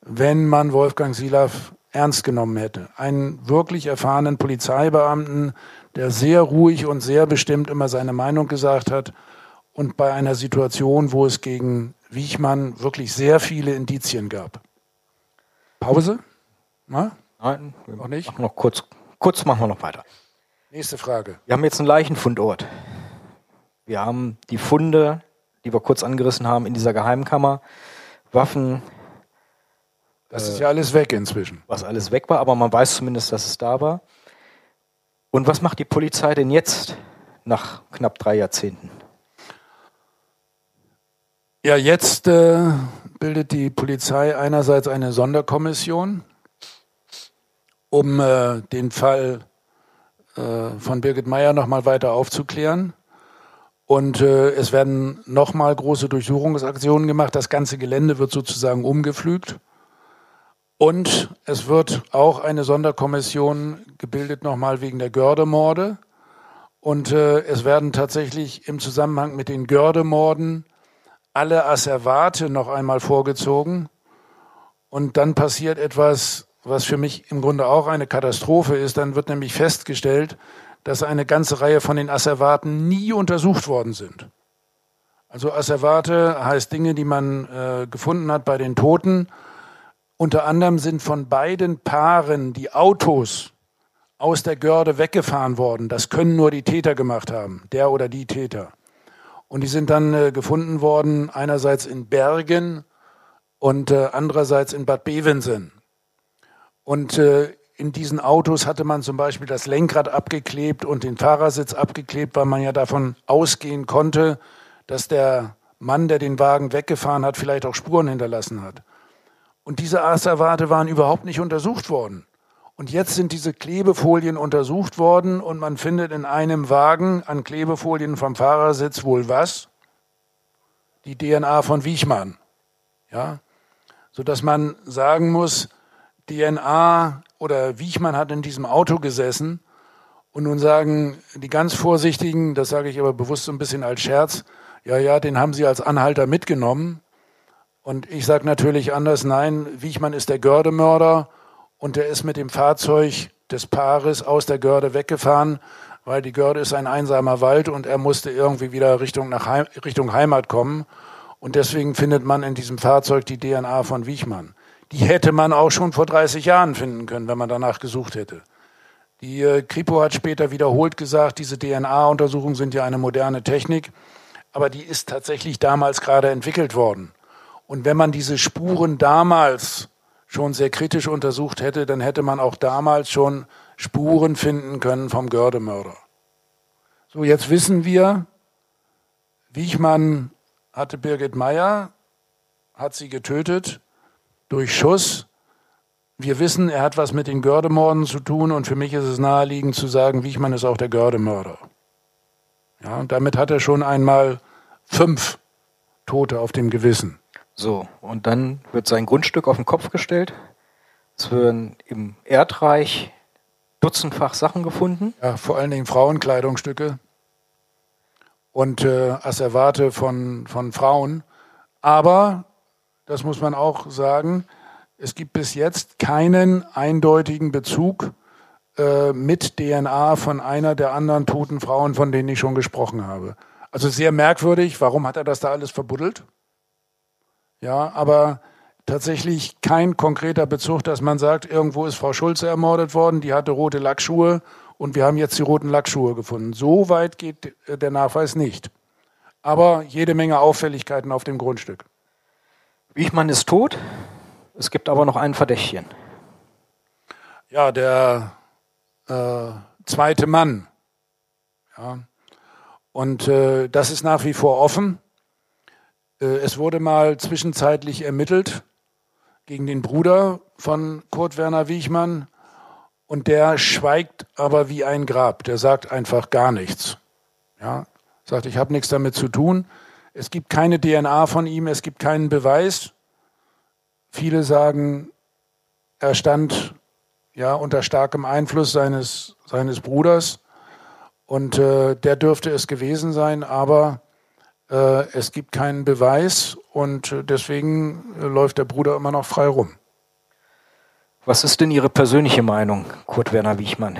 wenn man Wolfgang Silaff ernst genommen hätte. Einen wirklich erfahrenen Polizeibeamten, der sehr ruhig und sehr bestimmt immer seine Meinung gesagt hat und bei einer Situation, wo es gegen Wiechmann wirklich sehr viele Indizien gab. Pause? Na? Nein, noch nicht. Noch kurz, kurz machen wir noch weiter. Nächste Frage. Wir haben jetzt einen Leichenfundort. Wir haben die Funde, die wir kurz angerissen haben, in dieser Geheimkammer. Waffen, das ist ja alles weg inzwischen. Was alles weg war, aber man weiß zumindest, dass es da war. Und was macht die Polizei denn jetzt nach knapp drei Jahrzehnten? Ja, jetzt äh, bildet die Polizei einerseits eine Sonderkommission, um äh, den Fall äh, von Birgit Meyer nochmal weiter aufzuklären. Und äh, es werden nochmal große Durchsuchungsaktionen gemacht. Das ganze Gelände wird sozusagen umgepflügt. Und es wird auch eine Sonderkommission gebildet, nochmal wegen der Gördemorde. Und äh, es werden tatsächlich im Zusammenhang mit den Gördemorden alle Asservate noch einmal vorgezogen. Und dann passiert etwas, was für mich im Grunde auch eine Katastrophe ist. Dann wird nämlich festgestellt, dass eine ganze Reihe von den Asservaten nie untersucht worden sind. Also Asservate heißt Dinge, die man äh, gefunden hat bei den Toten unter anderem sind von beiden Paaren die Autos aus der Görde weggefahren worden. Das können nur die Täter gemacht haben, der oder die Täter. Und die sind dann äh, gefunden worden, einerseits in Bergen und äh, andererseits in Bad Bevensen. Und äh, in diesen Autos hatte man zum Beispiel das Lenkrad abgeklebt und den Fahrersitz abgeklebt, weil man ja davon ausgehen konnte, dass der Mann, der den Wagen weggefahren hat, vielleicht auch Spuren hinterlassen hat. Und diese Asservate waren überhaupt nicht untersucht worden. Und jetzt sind diese Klebefolien untersucht worden und man findet in einem Wagen an Klebefolien vom Fahrersitz wohl was? Die DNA von Wiechmann. Ja? Sodass man sagen muss, DNA oder Wiechmann hat in diesem Auto gesessen und nun sagen die ganz Vorsichtigen, das sage ich aber bewusst so ein bisschen als Scherz, ja, ja, den haben sie als Anhalter mitgenommen. Und ich sage natürlich anders, nein, Wiechmann ist der Gördemörder und der ist mit dem Fahrzeug des Paares aus der Görde weggefahren, weil die Görde ist ein einsamer Wald und er musste irgendwie wieder Richtung, nach Heim, Richtung Heimat kommen. Und deswegen findet man in diesem Fahrzeug die DNA von Wiechmann. Die hätte man auch schon vor 30 Jahren finden können, wenn man danach gesucht hätte. Die äh, Kripo hat später wiederholt gesagt, diese DNA-Untersuchungen sind ja eine moderne Technik, aber die ist tatsächlich damals gerade entwickelt worden. Und wenn man diese Spuren damals schon sehr kritisch untersucht hätte, dann hätte man auch damals schon Spuren finden können vom Gördemörder. So, jetzt wissen wir, Wiechmann hatte Birgit Meyer, hat sie getötet durch Schuss. Wir wissen, er hat was mit den Gördemorden zu tun und für mich ist es naheliegend zu sagen, Wiechmann ist auch der Gördemörder. Ja, und damit hat er schon einmal fünf Tote auf dem Gewissen. So, und dann wird sein Grundstück auf den Kopf gestellt. Es werden im Erdreich dutzendfach Sachen gefunden. Ja, vor allen Dingen Frauenkleidungsstücke und äh, Asservate von, von Frauen. Aber, das muss man auch sagen, es gibt bis jetzt keinen eindeutigen Bezug äh, mit DNA von einer der anderen toten Frauen, von denen ich schon gesprochen habe. Also sehr merkwürdig, warum hat er das da alles verbuddelt? Ja, aber tatsächlich kein konkreter Bezug, dass man sagt, irgendwo ist Frau Schulze ermordet worden, die hatte rote Lackschuhe und wir haben jetzt die roten Lackschuhe gefunden. So weit geht der Nachweis nicht. Aber jede Menge Auffälligkeiten auf dem Grundstück. Wiechmann ist tot. Es gibt aber noch einen Verdächtigen. Ja, der äh, zweite Mann. Ja. Und äh, das ist nach wie vor offen. Äh, es wurde mal zwischenzeitlich ermittelt gegen den Bruder von Kurt Werner Wiechmann. Und der schweigt aber wie ein Grab. Der sagt einfach gar nichts. Ja, sagt, ich habe nichts damit zu tun. Es gibt keine DNA von ihm, es gibt keinen Beweis. Viele sagen, er stand ja unter starkem Einfluss seines, seines Bruders und äh, der dürfte es gewesen sein, aber äh, es gibt keinen Beweis und äh, deswegen äh, läuft der Bruder immer noch frei rum. Was ist denn Ihre persönliche Meinung, Kurt Werner Wiechmann?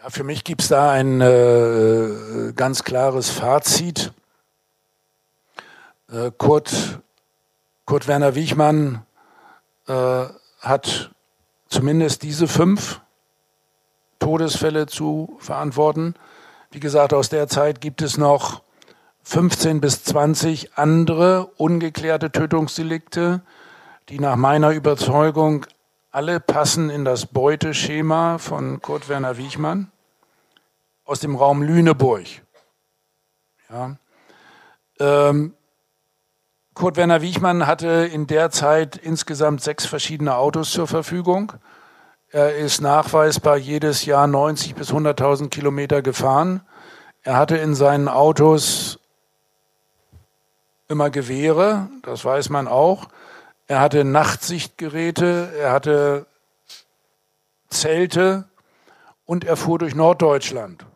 Ja, für mich gibt es da ein äh, ganz klares Fazit. Äh, Kurt, Kurt Werner Wiechmann äh, hat zumindest diese fünf Todesfälle zu verantworten. Wie gesagt, aus der Zeit gibt es noch 15 bis 20 andere ungeklärte Tötungsdelikte, die nach meiner Überzeugung alle passen in das Beuteschema von Kurt Werner Wiechmann aus dem Raum Lüneburg. Ja. Ähm, Kurt Werner Wiechmann hatte in der Zeit insgesamt sechs verschiedene Autos zur Verfügung. Er ist nachweisbar jedes Jahr 90 bis 100.000 Kilometer gefahren. Er hatte in seinen Autos immer Gewehre, das weiß man auch. Er hatte Nachtsichtgeräte, er hatte Zelte und er fuhr durch Norddeutschland.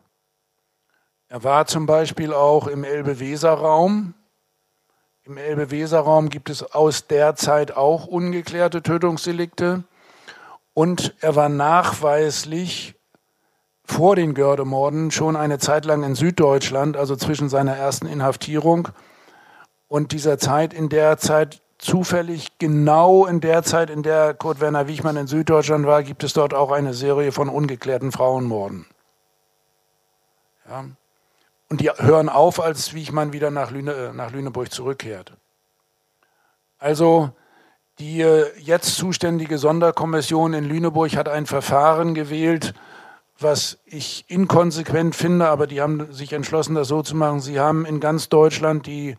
Er war zum Beispiel auch im Elbe-Weser-Raum. Im Elbe-Weser-Raum gibt es aus der Zeit auch ungeklärte Tötungsdelikte. Und er war nachweislich vor den Gördemorden schon eine Zeit lang in Süddeutschland, also zwischen seiner ersten Inhaftierung und dieser Zeit, in der Zeit zufällig genau in der Zeit, in der Kurt Werner Wiechmann in Süddeutschland war, gibt es dort auch eine Serie von ungeklärten Frauenmorden. Ja. Und die hören auf, als Wiechmann wieder nach, Lüne, nach Lüneburg zurückkehrt. Also die äh, jetzt zuständige Sonderkommission in Lüneburg hat ein Verfahren gewählt, was ich inkonsequent finde, aber die haben sich entschlossen, das so zu machen. Sie haben in ganz Deutschland die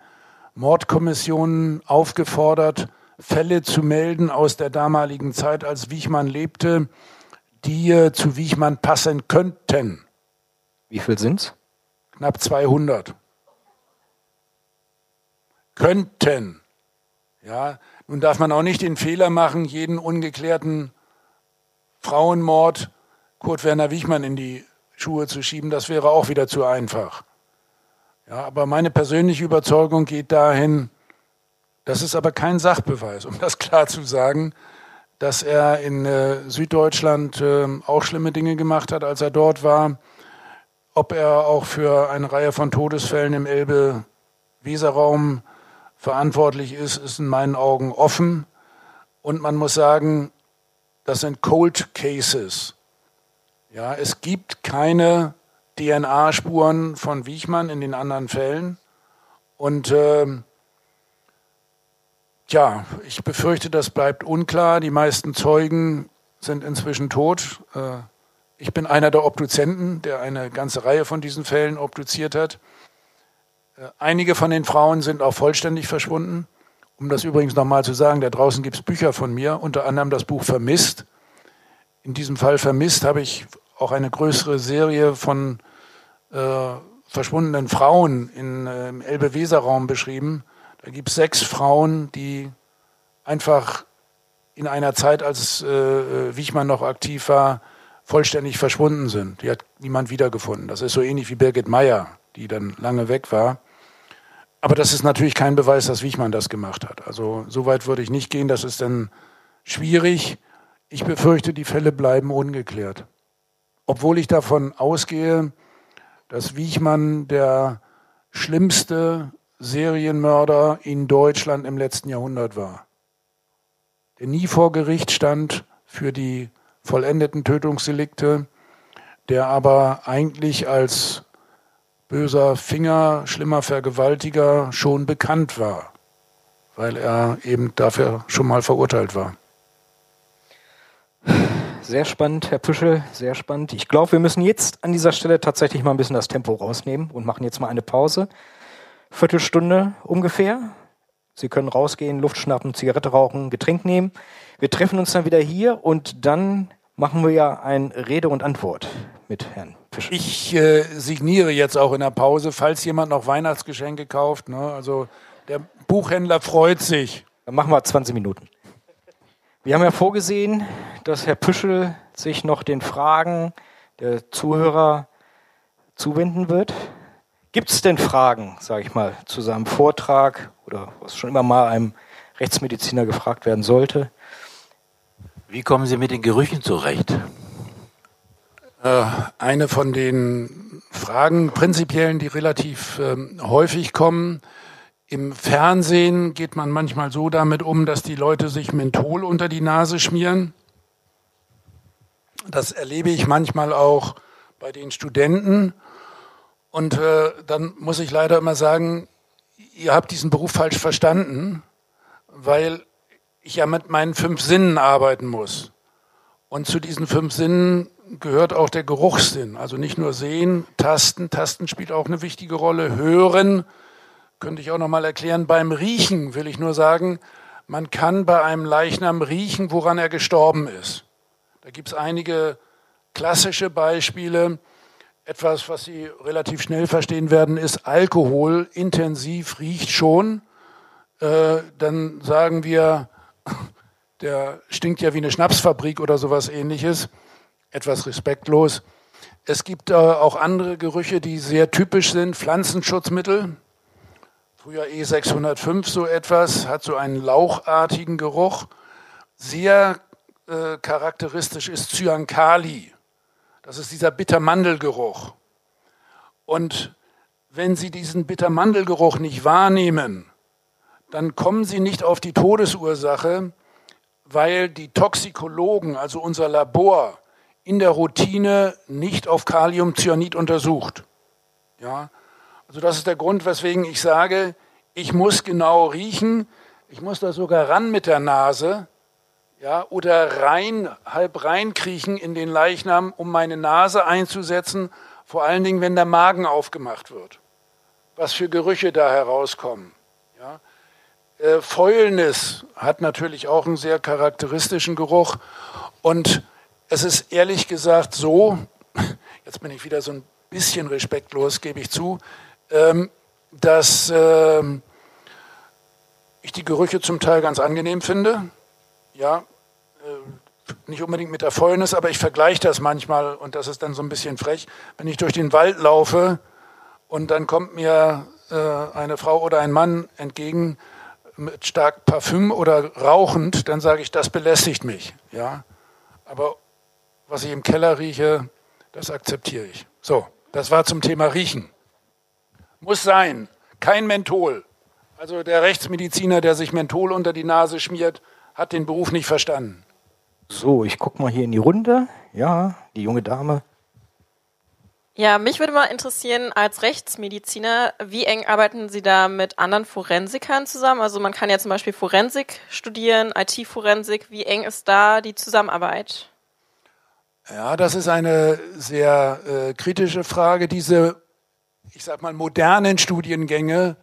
Mordkommissionen aufgefordert, Fälle zu melden aus der damaligen Zeit, als Wiechmann lebte, die zu Wiechmann passen könnten. Wie viel sind's? Knapp 200. Könnten. Ja, nun darf man auch nicht den Fehler machen, jeden ungeklärten Frauenmord Kurt Werner Wiechmann in die Schuhe zu schieben. Das wäre auch wieder zu einfach. Ja, aber meine persönliche Überzeugung geht dahin, das ist aber kein Sachbeweis, um das klar zu sagen, dass er in äh, Süddeutschland äh, auch schlimme Dinge gemacht hat, als er dort war. Ob er auch für eine Reihe von Todesfällen im Elbe-Weser-Raum verantwortlich ist, ist in meinen Augen offen. Und man muss sagen, das sind Cold Cases. Ja, es gibt keine DNA-Spuren von Wiechmann in den anderen Fällen. Und äh, ja, ich befürchte, das bleibt unklar. Die meisten Zeugen sind inzwischen tot. Äh, Ich bin einer der Obduzenten, der eine ganze Reihe von diesen Fällen obduziert hat. Äh, einige von den Frauen sind auch vollständig verschwunden. Um das übrigens nochmal zu sagen, da draußen gibt es Bücher von mir, unter anderem das Buch Vermisst. In diesem Fall Vermisst habe ich auch eine größere Serie von äh, verschwundenen Frauen in, äh, im Elbe-Weser-Raum beschrieben. Da gibt es sechs Frauen, die einfach in einer Zeit, als äh, äh, Wichmann noch aktiv war, vollständig verschwunden sind. Die hat niemand wiedergefunden. Das ist so ähnlich wie Birgit Meyer, die dann lange weg war. Aber das ist natürlich kein Beweis, dass Wichmann das gemacht hat. Also so weit würde ich nicht gehen. Das ist dann schwierig. Ich befürchte, die Fälle bleiben ungeklärt. Obwohl ich davon ausgehe, dass Wichmann der schlimmste Serienmörder in Deutschland im letzten Jahrhundert war. Der nie vor Gericht stand für die vollendeten Tötungsdelikte, der aber eigentlich als böser Finger, schlimmer Vergewaltiger schon bekannt war, weil er eben dafür schon mal verurteilt war. Sehr spannend, Herr Püschel, sehr spannend. Ich glaube, wir müssen jetzt an dieser Stelle tatsächlich mal ein bisschen das Tempo rausnehmen und machen jetzt mal eine Pause. Viertelstunde ungefähr. Sie können rausgehen, Luft schnappen, Zigarette rauchen, Getränk nehmen. Wir treffen uns dann wieder hier und dann machen wir ja ein Rede und Antwort mit Herrn Fischer. Ich äh, signiere jetzt auch in der Pause, falls jemand noch Weihnachtsgeschenke kauft. Ne? Also der Buchhändler freut sich. Dann machen wir 20 Minuten. Wir haben ja vorgesehen, dass Herr Püschel sich noch den Fragen der Zuhörer zuwenden wird. Gibt es denn Fragen, sage ich mal, zu seinem Vortrag oder was schon immer mal einem Rechtsmediziner gefragt werden sollte? Wie kommen Sie mit den Gerüchen zurecht? Äh, eine von den Fragen, prinzipiellen, die relativ ähm, häufig kommen. Im Fernsehen geht man manchmal so damit um, dass die Leute sich Menthol unter die Nase schmieren. Das erlebe ich manchmal auch bei den Studenten. Und äh, dann muss ich leider immer sagen, ihr habt diesen Beruf falsch verstanden, weil ich ja mit meinen fünf Sinnen arbeiten muss. Und zu diesen fünf Sinnen gehört auch der Geruchssinn. Also nicht nur sehen, tasten, tasten spielt auch eine wichtige Rolle, hören, könnte ich auch noch mal erklären. Beim Riechen will ich nur sagen, man kann bei einem Leichnam riechen, woran er gestorben ist. Da gibt es einige klassische Beispiele. Etwas, was Sie relativ schnell verstehen werden, ist Alkohol intensiv riecht schon. Äh, dann sagen wir, der stinkt ja wie eine Schnapsfabrik oder sowas ähnliches. Etwas respektlos. Es gibt äh, auch andere Gerüche, die sehr typisch sind. Pflanzenschutzmittel. Früher E605 so etwas, hat so einen lauchartigen Geruch. Sehr äh, charakteristisch ist Cyankali. Das ist dieser Bittermandelgeruch. Und wenn Sie diesen Bittermandelgeruch nicht wahrnehmen, dann kommen Sie nicht auf die Todesursache, weil die Toxikologen, also unser Labor, in der Routine nicht auf Kaliumcyanid untersucht. Ja, also das ist der Grund, weswegen ich sage, ich muss genau riechen, ich muss da sogar ran mit der Nase, ja, oder rein, halb reinkriechen in den Leichnam, um meine Nase einzusetzen, vor allen Dingen, wenn der Magen aufgemacht wird. Was für Gerüche da herauskommen. Ja. Äh, Fäulnis hat natürlich auch einen sehr charakteristischen Geruch. Und es ist ehrlich gesagt so, jetzt bin ich wieder so ein bisschen respektlos, gebe ich zu, ähm, dass ähm, ich die Gerüche zum Teil ganz angenehm finde. Ja, äh, nicht unbedingt mit der Fäulnis, aber ich vergleiche das manchmal und das ist dann so ein bisschen frech, wenn ich durch den Wald laufe und dann kommt mir äh, eine Frau oder ein Mann entgegen mit stark Parfüm oder rauchend, dann sage ich, das belästigt mich. Ja, aber was ich im Keller rieche, das akzeptiere ich. So, das war zum Thema Riechen. Muss sein, kein Menthol. Also der Rechtsmediziner, der sich Menthol unter die Nase schmiert, hat den Beruf nicht verstanden. So, ich gucke mal hier in die Runde. Ja, die junge Dame. Ja, mich würde mal interessieren, als Rechtsmediziner, wie eng arbeiten Sie da mit anderen Forensikern zusammen? Also man kann ja zum Beispiel Forensik studieren, IT-Forensik. Wie eng ist da die Zusammenarbeit? Ja, das ist eine sehr äh, kritische Frage. Diese, ich sag mal, modernen Studiengänge,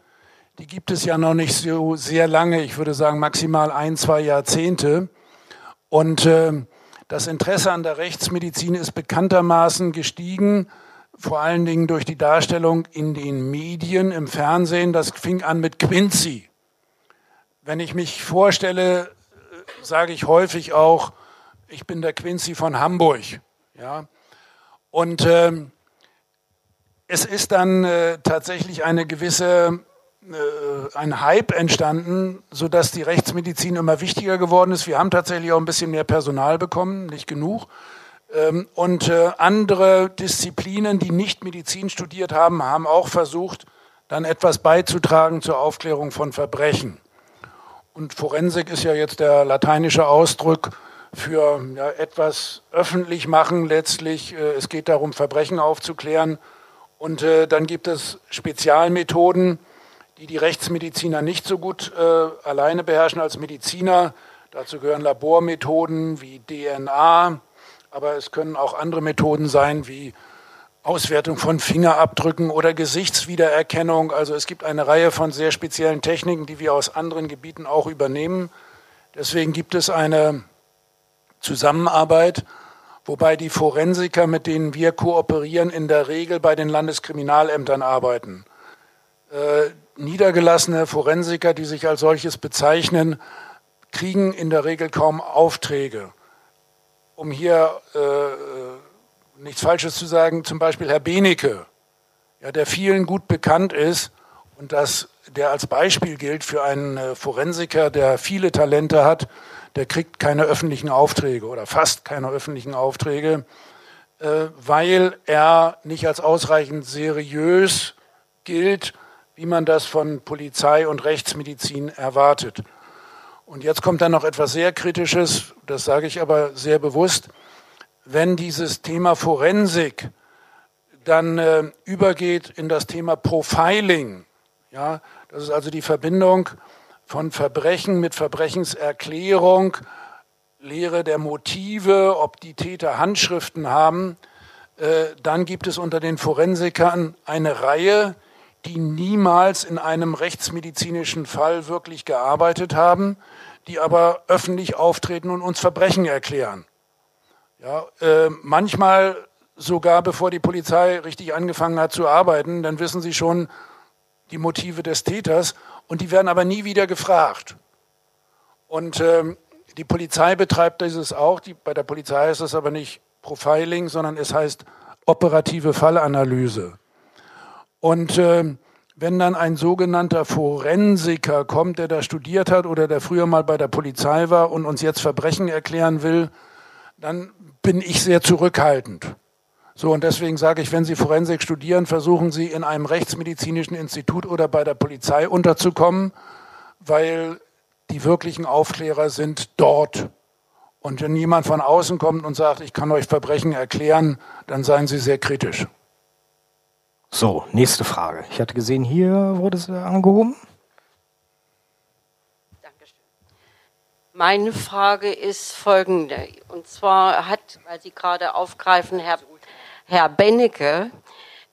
die gibt es ja noch nicht so sehr lange. Ich würde sagen maximal ein, zwei Jahrzehnte. Und äh, das Interesse an der Rechtsmedizin ist bekanntermaßen gestiegen, vor allen Dingen durch die Darstellung in den Medien, im Fernsehen. Das fing an mit Quincy. Wenn ich mich vorstelle, äh, sage ich häufig auch, ich bin der Quincy von Hamburg. Ja? Und äh, es ist dann äh, tatsächlich eine gewisse, äh, ein Hype entstanden, sodass die Rechtsmedizin immer wichtiger geworden ist. Wir haben tatsächlich auch ein bisschen mehr Personal bekommen, nicht genug. Ähm, und äh, andere Disziplinen, die nicht Medizin studiert haben, haben auch versucht, dann etwas beizutragen zur Aufklärung von Verbrechen. Und Forensik ist ja jetzt der lateinische Ausdruck für ja, etwas öffentlich machen letztlich. Äh, es geht darum, Verbrechen aufzuklären. Und äh, dann gibt es Spezialmethoden, die die Rechtsmediziner nicht so gut äh, alleine beherrschen als Mediziner. Dazu gehören Labormethoden wie DNA, aber es können auch andere Methoden sein wie Auswertung von Fingerabdrücken oder Gesichtswiedererkennung. Also es gibt eine Reihe von sehr speziellen Techniken, die wir aus anderen Gebieten auch übernehmen. Deswegen gibt es eine Zusammenarbeit, wobei die Forensiker, mit denen wir kooperieren, in der Regel bei den Landeskriminalämtern arbeiten. Äh, niedergelassene Forensiker, die sich als solches bezeichnen, kriegen in der Regel kaum Aufträge. Um hier äh, nichts Falsches zu sagen, zum Beispiel Herr Benecke, ja, der vielen gut bekannt ist und das, der als Beispiel gilt für einen äh, Forensiker, der viele Talente hat, der kriegt keine öffentlichen Aufträge oder fast keine öffentlichen Aufträge, äh, weil er nicht als ausreichend seriös gilt, wie man das von Polizei und Rechtsmedizin erwartet. Und jetzt kommt dann noch etwas sehr Kritisches, das sage ich aber sehr bewusst. Wenn dieses Thema Forensik dann äh, übergeht in das Thema Profiling, ja, das ist also die Verbindung von Verbrechen mit Verbrechenserklärung, Lehre der Motive, ob die Täter Handschriften haben. Äh, dann gibt es unter den Forensikern eine Reihe, die niemals in einem rechtsmedizinischen Fall wirklich gearbeitet haben, die aber öffentlich auftreten und uns Verbrechen erklären. Ja, äh, manchmal sogar bevor die Polizei richtig angefangen hat zu arbeiten, dann wissen sie schon die Motive des Täters und die werden aber nie wieder gefragt. Und ähm, die Polizei betreibt dieses auch. Die, bei der Polizei heißt es aber nicht Profiling, sondern es heißt operative Fallanalyse. Und äh, wenn dann ein sogenannter Forensiker kommt, der da studiert hat oder der früher mal bei der Polizei war und uns jetzt Verbrechen erklären will, dann bin ich sehr zurückhaltend. So, und deswegen sage ich, wenn Sie Forensik studieren, versuchen Sie in einem rechtsmedizinischen Institut oder bei der Polizei unterzukommen, weil die wirklichen Aufklärer sind dort. Und wenn jemand von außen kommt und sagt, ich kann euch Verbrechen erklären, dann seien Sie sehr kritisch. So, nächste Frage. Ich hatte gesehen, hier wurde es angehoben. Dankeschön. Meine Frage ist folgende. Und zwar hat, weil Sie gerade aufgreifen, Herr Herr Bennecke.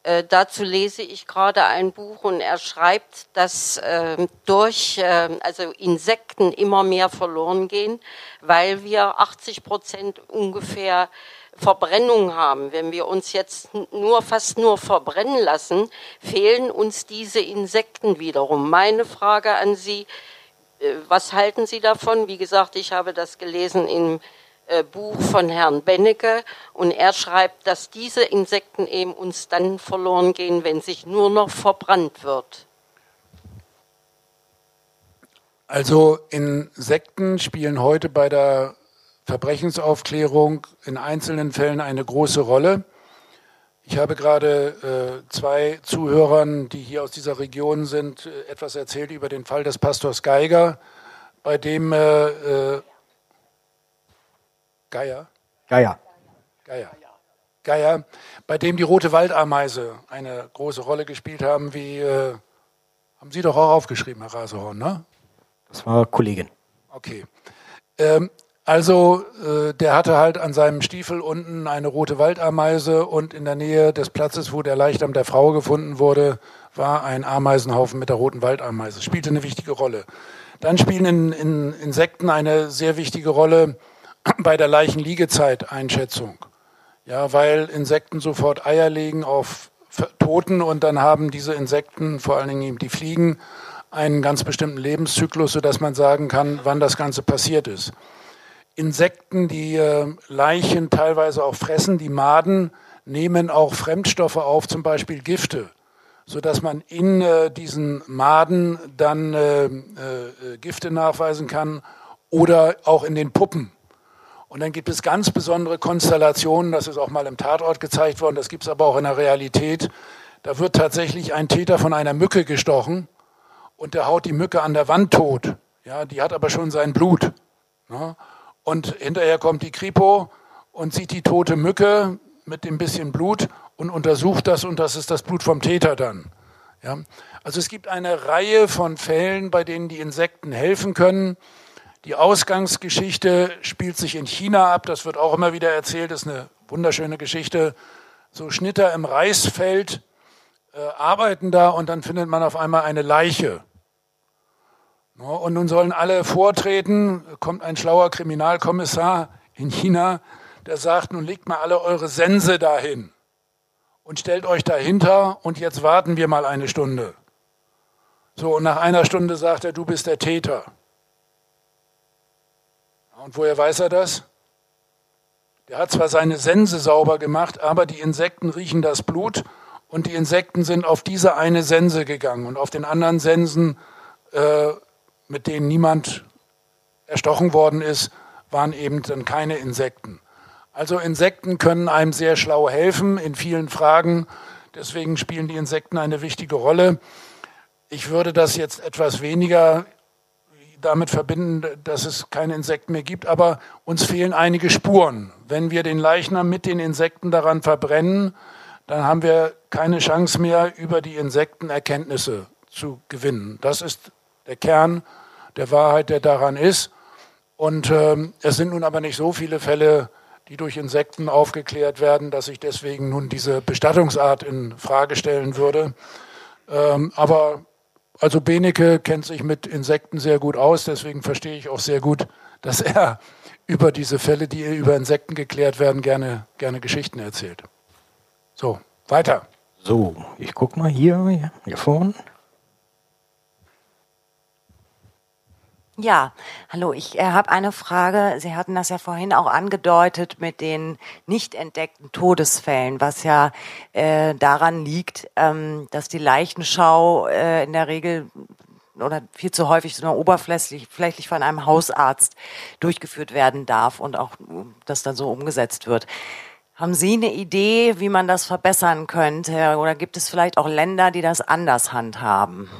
Äh, dazu lese ich gerade ein Buch und er schreibt, dass äh, durch äh, also Insekten immer mehr verloren gehen, weil wir 80 Prozent ungefähr Verbrennung haben. Wenn wir uns jetzt nur fast nur verbrennen lassen, fehlen uns diese Insekten wiederum. Meine Frage an Sie, äh, was halten Sie davon? Wie gesagt, ich habe das gelesen im Buch von Herrn Bennecke und er schreibt, dass diese Insekten eben uns dann verloren gehen, wenn sich nur noch verbrannt wird. Also Insekten spielen heute bei der Verbrechensaufklärung in einzelnen Fällen eine große Rolle. Ich habe gerade äh, zwei Zuhörern, die hier aus dieser Region sind, äh, etwas erzählt über den Fall des Pastors Geiger, bei dem äh, äh Geier? Geier. Geier. Geier, bei dem die rote Waldameise eine große Rolle gespielt haben, wie äh, haben Sie doch auch aufgeschrieben, Herr Rasehorn, ne? Das war Kollegin. Okay. Ähm, Also äh, der hatte halt an seinem Stiefel unten eine rote Waldameise und in der Nähe des Platzes, wo der Leichnam der Frau gefunden wurde, war ein Ameisenhaufen mit der roten Waldameise. Spielte eine wichtige Rolle. Dann spielen in, in Insekten eine sehr wichtige Rolle bei der Leichenliegezeiteinschätzung. Ja, weil Insekten sofort Eier legen auf Toten und dann haben diese Insekten, vor allen Dingen die Fliegen, einen ganz bestimmten Lebenszyklus, sodass man sagen kann, wann das Ganze passiert ist. Insekten, die äh, Leichen teilweise auch fressen, die Maden, nehmen auch Fremdstoffe auf, zum Beispiel Gifte, sodass man in äh, diesen Maden dann äh, Gifte nachweisen kann oder auch in den Puppen. Und dann gibt es ganz besondere Konstellationen, das ist auch mal im Tatort gezeigt worden, das gibt es aber auch in der Realität. Da wird tatsächlich ein Täter von einer Mücke gestochen und der haut die Mücke an der Wand tot. Ja, die hat aber schon sein Blut. Ja. Und hinterher kommt die Kripo und sieht die tote Mücke mit dem bisschen Blut und untersucht das und das ist das Blut vom Täter dann. Ja? Also es gibt eine Reihe von Fällen, bei denen die Insekten helfen können. Die Ausgangsgeschichte spielt sich in China ab, das wird auch immer wieder erzählt, das ist eine wunderschöne Geschichte. So Schnitter im Reisfeld äh, arbeiten da und dann findet man auf einmal eine Leiche. Und nun sollen alle vortreten, kommt ein schlauer Kriminalkommissar in China, der sagt, nun legt mal alle eure Sense dahin und stellt euch dahinter und jetzt warten wir mal eine Stunde. So, und nach einer Stunde sagt er, du bist der Täter. Und woher weiß er das? Der hat zwar seine Sense sauber gemacht, aber die Insekten riechen das Blut und die Insekten sind auf diese eine Sense gegangen und auf den anderen Sensen äh, mit denen niemand erstochen worden ist, waren eben dann keine Insekten. Also Insekten können einem sehr schlau helfen in vielen Fragen. Deswegen spielen die Insekten eine wichtige Rolle. Ich würde das jetzt etwas weniger damit verbinden, dass es keine Insekten mehr gibt, aber uns fehlen einige Spuren. Wenn wir den Leichnam mit den Insekten daran verbrennen, dann haben wir keine Chance mehr, über die Insekten Erkenntnisse zu gewinnen. Das ist der Kern der Wahrheit, der daran ist. Und ähm, es sind nun aber nicht so viele Fälle, die durch Insekten aufgeklärt werden, dass ich deswegen nun diese Bestattungsart in Frage stellen würde. Ähm, aber also Benecke kennt sich mit Insekten sehr gut aus, deswegen verstehe ich auch sehr gut, dass er über diese Fälle, die über Insekten geklärt werden, gerne, gerne Geschichten erzählt. So, weiter. So, ich gucke mal hier, hier vorne. Ja, hallo, ich äh, habe eine Frage. Sie hatten das ja vorhin auch angedeutet mit den nicht entdeckten Todesfällen, was ja äh, daran liegt, ähm, dass die Leichenschau äh, in der Regel oder viel zu häufig so oberflächlich vielleicht von einem Hausarzt durchgeführt werden darf und auch das dann so umgesetzt wird. Haben Sie eine Idee, wie man das verbessern könnte? Oder gibt es vielleicht auch Länder, die das anders handhaben?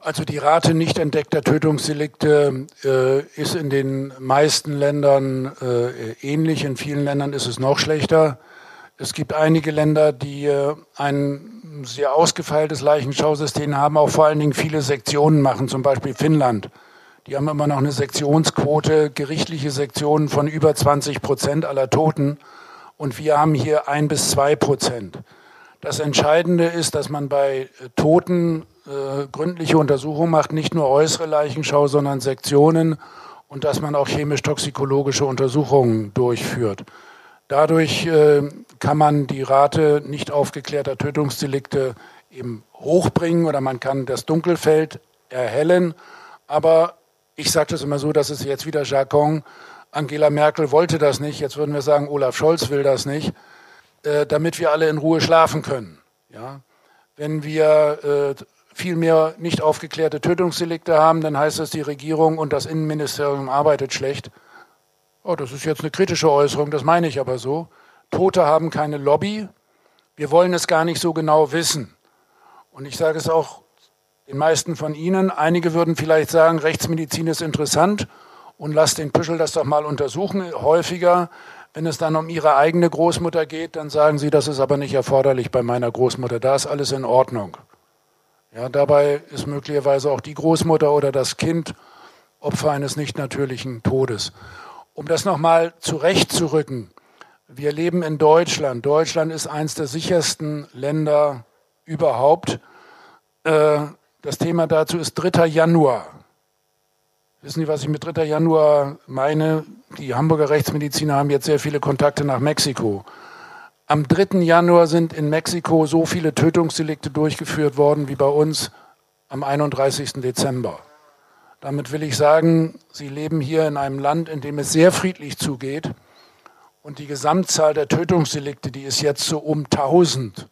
Also die Rate nicht entdeckter Tötungsdelikte äh, ist in den meisten Ländern äh, ähnlich, in vielen Ländern ist es noch schlechter. Es gibt einige Länder, die äh, ein sehr ausgefeiltes Leichenschausystem haben, auch vor allen Dingen viele Sektionen machen, zum Beispiel Finnland. Die haben immer noch eine Sektionsquote, gerichtliche Sektionen von über 20 Prozent aller Toten. Und wir haben hier ein bis zwei Prozent. Das Entscheidende ist, dass man bei Toten äh, gründliche Untersuchungen macht, nicht nur äußere Leichenschau, sondern Sektionen und dass man auch chemisch-toxikologische Untersuchungen durchführt. Dadurch äh, kann man die Rate nicht aufgeklärter Tötungsdelikte eben hochbringen oder man kann das Dunkelfeld erhellen. Aber ich sage das immer so, das ist jetzt wieder Jargon. Angela Merkel wollte das nicht. Jetzt würden wir sagen, Olaf Scholz will das nicht, äh, damit wir alle in Ruhe schlafen können. Ja? Wenn wir äh, viel mehr nicht aufgeklärte Tötungsdelikte haben, dann heißt das, die Regierung und das Innenministerium arbeitet schlecht. Oh, das ist jetzt eine kritische Äußerung, das meine ich aber so. Tote haben keine Lobby. Wir wollen es gar nicht so genau wissen. Und ich sage es auch den meisten von Ihnen. Einige würden vielleicht sagen, Rechtsmedizin ist interessant und lasst den Püschel das doch mal untersuchen. Häufiger, wenn es dann um Ihre eigene Großmutter geht, dann sagen Sie, das ist aber nicht erforderlich bei meiner Großmutter. Da ist alles in Ordnung. Ja, dabei ist möglicherweise auch die Großmutter oder das Kind Opfer eines nicht natürlichen Todes. Um das nochmal zurechtzurücken, wir leben in Deutschland. Deutschland ist eines der sichersten Länder überhaupt. Äh, das Thema dazu ist 3. Januar. Wissen Sie, was ich mit 3. Januar meine? Die Hamburger Rechtsmediziner haben jetzt sehr viele Kontakte nach Mexiko. Am 3. Januar sind in Mexiko so viele Tötungsdelikte durchgeführt worden wie bei uns am 31. Dezember. Damit will ich sagen, Sie leben hier in einem Land, in dem es sehr friedlich zugeht und die Gesamtzahl der Tötungsdelikte, die ist jetzt so um 1000,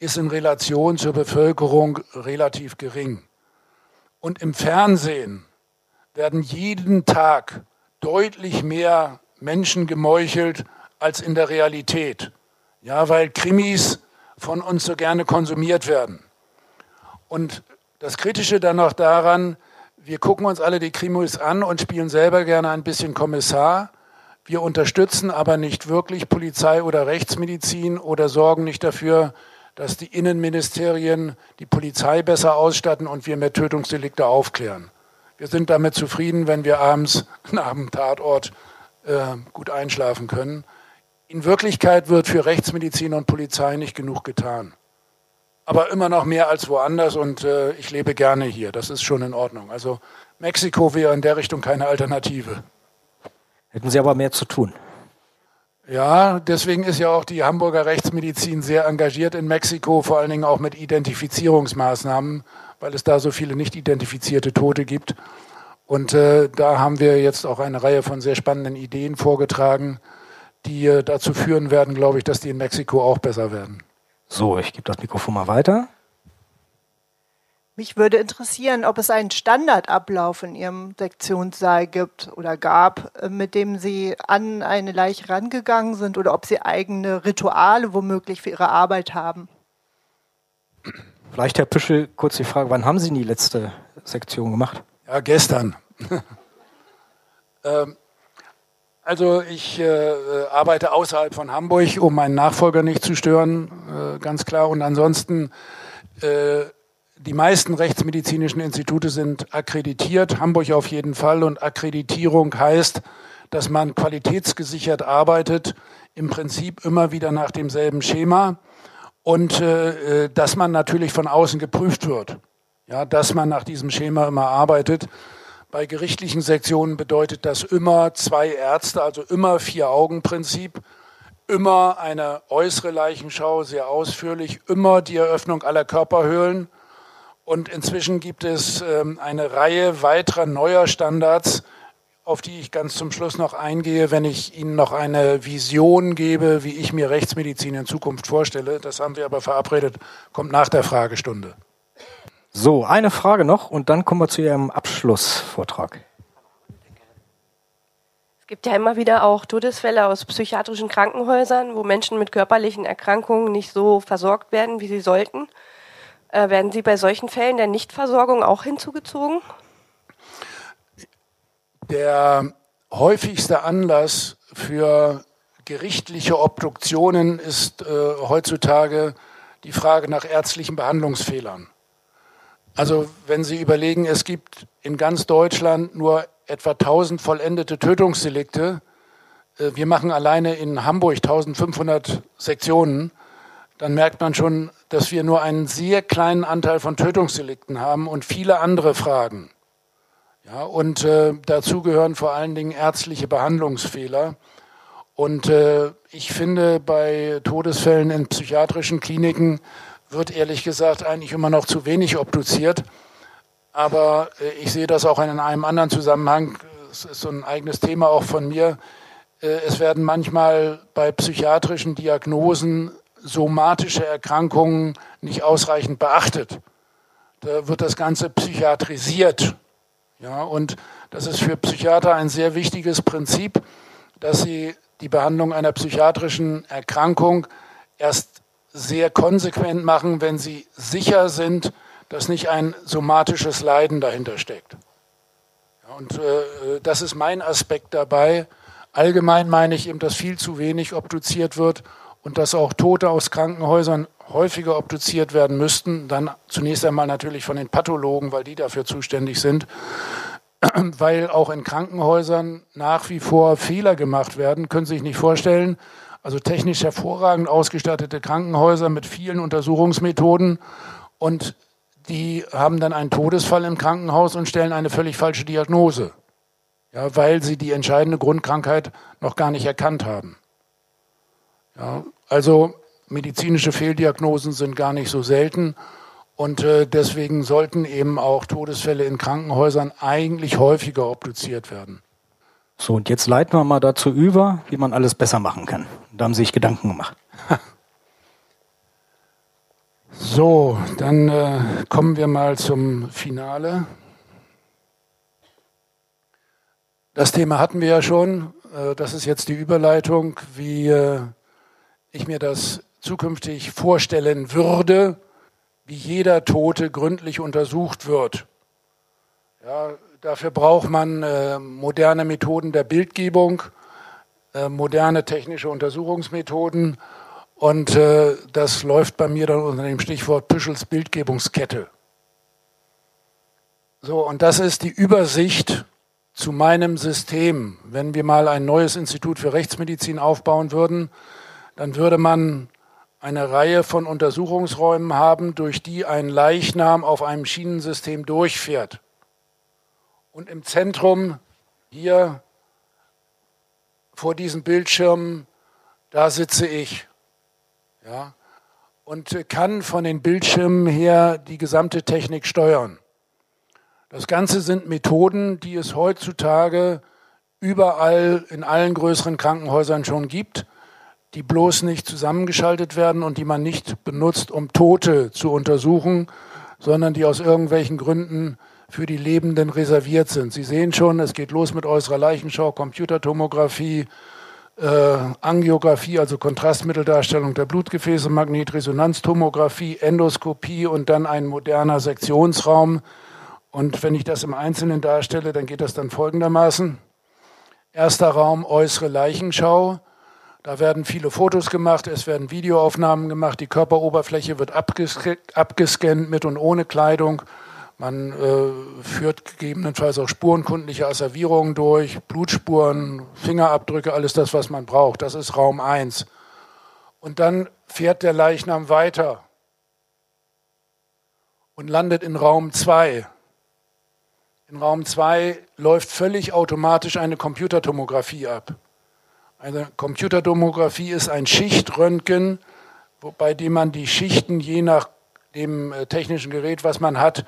ist in Relation zur Bevölkerung relativ gering. Und im Fernsehen werden jeden Tag deutlich mehr Menschen gemeuchelt als in der Realität. Ja, weil Krimis von uns so gerne konsumiert werden. Und das Kritische dann noch daran, wir gucken uns alle die Krimis an und spielen selber gerne ein bisschen Kommissar. Wir unterstützen aber nicht wirklich Polizei oder Rechtsmedizin oder sorgen nicht dafür, dass die Innenministerien die Polizei besser ausstatten und wir mehr Tötungsdelikte aufklären. Wir sind damit zufrieden, wenn wir abends nach dem Tatort äh, gut einschlafen können. In Wirklichkeit wird für Rechtsmedizin und Polizei nicht genug getan. Aber immer noch mehr als woanders und äh, ich lebe gerne hier. Das ist schon in Ordnung. Also Mexiko wäre in der Richtung keine Alternative. Hätten Sie aber mehr zu tun. Ja, deswegen ist ja auch die Hamburger Rechtsmedizin sehr engagiert in Mexiko, vor allen Dingen auch mit Identifizierungsmaßnahmen, weil es da so viele nicht identifizierte Tote gibt. Und äh, da haben wir jetzt auch eine Reihe von sehr spannenden Ideen vorgetragen, die äh, dazu führen werden, glaube ich, dass die in Mexiko auch besser werden. So, ich gebe das Mikrofon mal weiter. Mich würde interessieren, ob es einen Standardablauf in Ihrem Sektionssaal gibt oder gab, äh, mit dem Sie an eine Leiche rangegangen sind oder ob Sie eigene Rituale womöglich für Ihre Arbeit haben. Vielleicht, Herr Püschel, kurz die Frage, wann haben Sie die letzte Sektion gemacht? Ja, gestern. ähm, also ich äh, arbeite außerhalb von Hamburg, um meinen Nachfolger nicht zu stören, äh, ganz klar. Und ansonsten, äh, die meisten rechtsmedizinischen Institute sind akkreditiert, Hamburg auf jeden Fall. Und Akkreditierung heißt, dass man qualitätsgesichert arbeitet, im Prinzip immer wieder nach demselben Schema und äh, äh, dass man natürlich von außen geprüft wird. Ja, dass man nach diesem Schema immer arbeitet. Bei gerichtlichen Sektionen bedeutet das immer zwei Ärzte, also immer Vier-Augen-Prinzip, immer eine äußere Leichenschau, sehr ausführlich, immer die Eröffnung aller Körperhöhlen. Und inzwischen gibt es ähm, eine Reihe weiterer neuer Standards, auf die ich ganz zum Schluss noch eingehe, wenn ich Ihnen noch eine Vision gebe, wie ich mir Rechtsmedizin in Zukunft vorstelle. Das haben wir aber verabredet, kommt nach der Fragestunde. So, eine Frage noch und dann kommen wir zu Ihrem Abschlussvortrag. Es gibt ja immer wieder auch Todesfälle aus psychiatrischen Krankenhäusern, wo Menschen mit körperlichen Erkrankungen nicht so versorgt werden, wie sie sollten. Äh, werden Sie bei solchen Fällen der Nichtversorgung auch hinzugezogen? Der häufigste Anlass für gerichtliche Obduktionen ist äh, heutzutage die Frage nach ärztlichen Behandlungsfehlern. Also wenn Sie überlegen, es gibt in ganz Deutschland nur etwa 1000 vollendete Tötungsdelikte. Äh, wir machen alleine in Hamburg 1500 Sektionen. Dann merkt man schon, dass wir nur einen sehr kleinen Anteil von Tötungsdelikten haben und viele andere Fragen. Ja, und äh, dazu gehören vor allen Dingen ärztliche Behandlungsfehler. Und äh, ich finde, bei Todesfällen in psychiatrischen Kliniken wird ehrlich gesagt eigentlich immer noch zu wenig obduziert. Aber äh, ich sehe das auch in einem anderen Zusammenhang. Es ist so ein eigenes Thema auch von mir. Äh, es werden manchmal bei psychiatrischen Diagnosen somatische Erkrankungen nicht ausreichend beachtet. Da wird das Ganze psychiatrisiert. Ja, und das ist für Psychiater ein sehr wichtiges Prinzip, dass sie die Behandlung einer psychiatrischen Erkrankung erst sehr konsequent machen, wenn sie sicher sind, dass nicht ein somatisches Leiden dahinter steckt. Und äh, das ist mein Aspekt dabei. Allgemein meine ich eben, dass viel zu wenig obduziert wird und dass auch Tote aus Krankenhäusern häufiger obduziert werden müssten. Dann zunächst einmal natürlich von den Pathologen, weil die dafür zuständig sind. weil auch in Krankenhäusern nach wie vor Fehler gemacht werden. Können Sie sich nicht vorstellen. Also technisch hervorragend ausgestattete Krankenhäuser mit vielen Untersuchungsmethoden und die haben dann einen Todesfall im Krankenhaus und stellen eine völlig falsche Diagnose, ja, weil sie die entscheidende Grundkrankheit noch gar nicht erkannt haben. Ja, also medizinische Fehldiagnosen sind gar nicht so selten und äh, deswegen sollten eben auch Todesfälle in Krankenhäusern eigentlich häufiger obduziert werden. So, und jetzt leiten wir mal dazu über, wie man alles besser machen kann. Da haben Sie sich Gedanken gemacht. So, dann äh, kommen wir mal zum Finale. Das Thema hatten wir ja schon. Äh, das ist jetzt die Überleitung, wie äh, ich mir das zukünftig vorstellen würde, wie jeder Tote gründlich untersucht wird. Ja, dafür braucht man äh, moderne Methoden der Bildgebung, äh, moderne technische Untersuchungsmethoden und äh, das läuft bei mir dann unter dem Stichwort Püschels Bildgebungskette. So, und das ist die Übersicht zu meinem System. Wenn wir mal ein neues Institut für Rechtsmedizin aufbauen würden, dann würde man eine Reihe von Untersuchungsräumen haben, durch die ein Leichnam auf einem Schienensystem durchfährt. Und im Zentrum hier vor diesen Bildschirmen, da sitze ich ja, und kann von den Bildschirmen her die gesamte Technik steuern. Das Ganze sind Methoden, die es heutzutage überall in allen größeren Krankenhäusern schon gibt, die bloß nicht zusammengeschaltet werden und die man nicht benutzt, um Tote zu untersuchen, sondern die aus irgendwelchen Gründen für die Lebenden reserviert sind. Sie sehen schon, es geht los mit äußerer Leichenschau, Computertomographie, äh, Angiografie, also Kontrastmitteldarstellung der Blutgefäße, Magnetresonanztomographie, Endoskopie und dann ein moderner Sektionsraum. Und wenn ich das im Einzelnen darstelle, dann geht das dann folgendermaßen. Erster Raum, äußere Leichenschau. Da werden viele Fotos gemacht, es werden Videoaufnahmen gemacht, die Körperoberfläche wird abgescannt mit und ohne Kleidung. Man äh, führt gegebenenfalls auch spurenkundliche Asservierungen durch, Blutspuren, Fingerabdrücke, alles das, was man braucht. Das ist Raum 1. Und dann fährt der Leichnam weiter und landet in Raum 2. In Raum 2 läuft völlig automatisch eine Computertomographie ab. Eine Computertomographie ist ein Schichtröntgen, bei dem man die Schichten je nach dem äh, technischen Gerät, was man hat,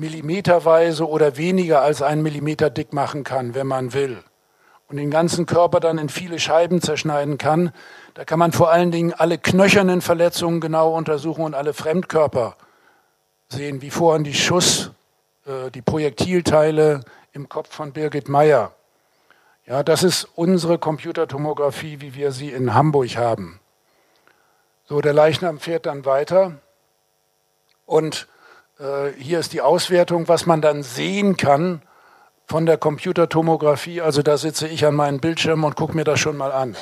millimeterweise oder weniger als einen Millimeter dick machen kann, wenn man will. Und den ganzen Körper dann in viele Scheiben zerschneiden kann. Da kann man vor allen Dingen alle knöchernen Verletzungen genau untersuchen und alle Fremdkörper sehen, wie vorhin die Schuss, äh, die Projektilteile im Kopf von Birgit Meyer. Ja, das ist unsere Computertomographie, wie wir sie in Hamburg haben. So, der Leichnam fährt dann weiter und äh, hier ist die Auswertung, was man dann sehen kann von der Computertomographie. Also da sitze ich an meinem Bildschirm und gucke mir das schon mal an.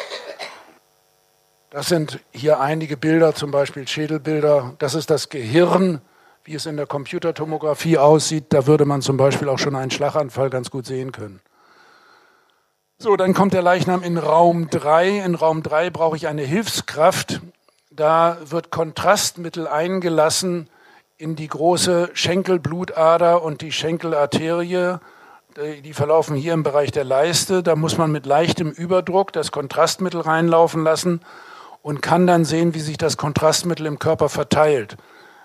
Das sind hier einige Bilder, zum Beispiel Schädelbilder. Das ist das Gehirn, wie es in der Computertomographie aussieht. Da würde man zum Beispiel auch schon einen Schlaganfall ganz gut sehen können. So, dann kommt der Leichnam in Raum 3. In Raum 3 brauche ich eine Hilfskraft. Da wird Kontrastmittel eingelassen, in die große Schenkelblutader und die Schenkelarterie. Die verlaufen hier im Bereich der Leiste. Da muss man mit leichtem Überdruck das Kontrastmittel reinlaufen lassen und kann dann sehen, wie sich das Kontrastmittel im Körper verteilt.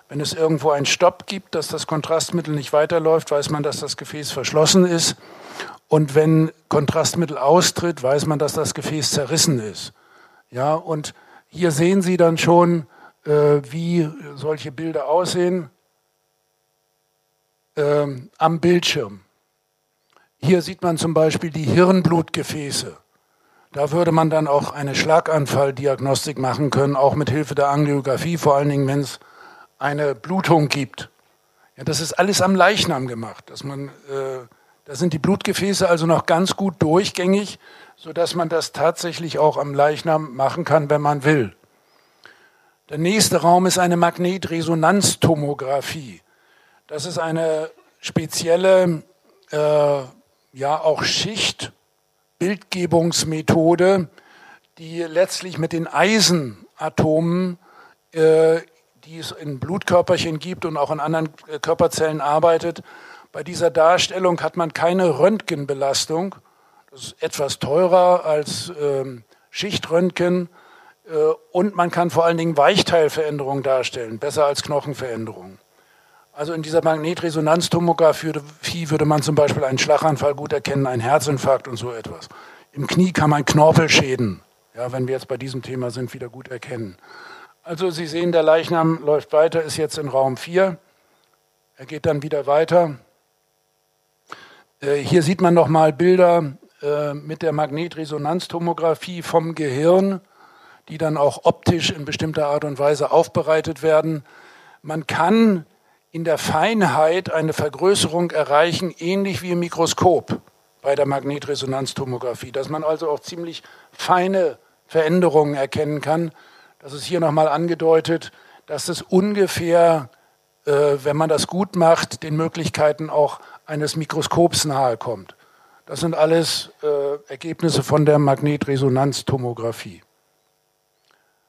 Wenn es irgendwo einen Stopp gibt, dass das Kontrastmittel nicht weiterläuft, weiß man, dass das Gefäß verschlossen ist. Und wenn Kontrastmittel austritt, weiß man, dass das Gefäß zerrissen ist. Ja, und hier sehen Sie dann schon, äh, wie solche Bilder aussehen ähm, am Bildschirm. Hier sieht man zum Beispiel die Hirnblutgefäße. Da würde man dann auch eine Schlaganfalldiagnostik machen können, auch mit Hilfe der Angiografie, vor allen Dingen, wenn es eine Blutung gibt. Ja, das ist alles am Leichnam gemacht. Dass man, äh, da sind die Blutgefäße also noch ganz gut durchgängig, sodass man das tatsächlich auch am Leichnam machen kann, wenn man will. Der nächste Raum ist eine Magnetresonanztomographie. Das ist eine spezielle äh, ja auch Schichtbildgebungsmethode, die letztlich mit den Eisenatomen, äh, die es in Blutkörperchen gibt und auch in anderen äh, Körperzellen arbeitet. Bei dieser Darstellung hat man keine Röntgenbelastung. Das ist etwas teurer als ähm, Schichtröntgen. Äh, und man kann vor allen Dingen Weichteilveränderungen darstellen, besser als Knochenveränderungen. Also in dieser Magnetresonanztomographie würde man zum Beispiel einen Schlaganfall gut erkennen, einen Herzinfarkt und so etwas. Im Knie kann man Knorpelschäden, ja, wenn wir jetzt bei diesem Thema sind, wieder gut erkennen. Also Sie sehen, der Leichnam läuft weiter, ist jetzt in Raum 4. Er geht dann wieder weiter. Äh, hier sieht man nochmal Bilder äh, mit der Magnetresonanztomographie vom Gehirn, die dann auch optisch in bestimmter Art und Weise aufbereitet werden. Man kann in der Feinheit eine Vergrößerung erreichen, ähnlich wie im Mikroskop bei der Magnetresonanztomographie, dass man also auch ziemlich feine Veränderungen erkennen kann. Das ist hier nochmal angedeutet, dass es ungefähr, äh, wenn man das gut macht, den Möglichkeiten auch eines Mikroskops nahe kommt. Das sind alles äh, Ergebnisse von der Magnetresonanztomographie.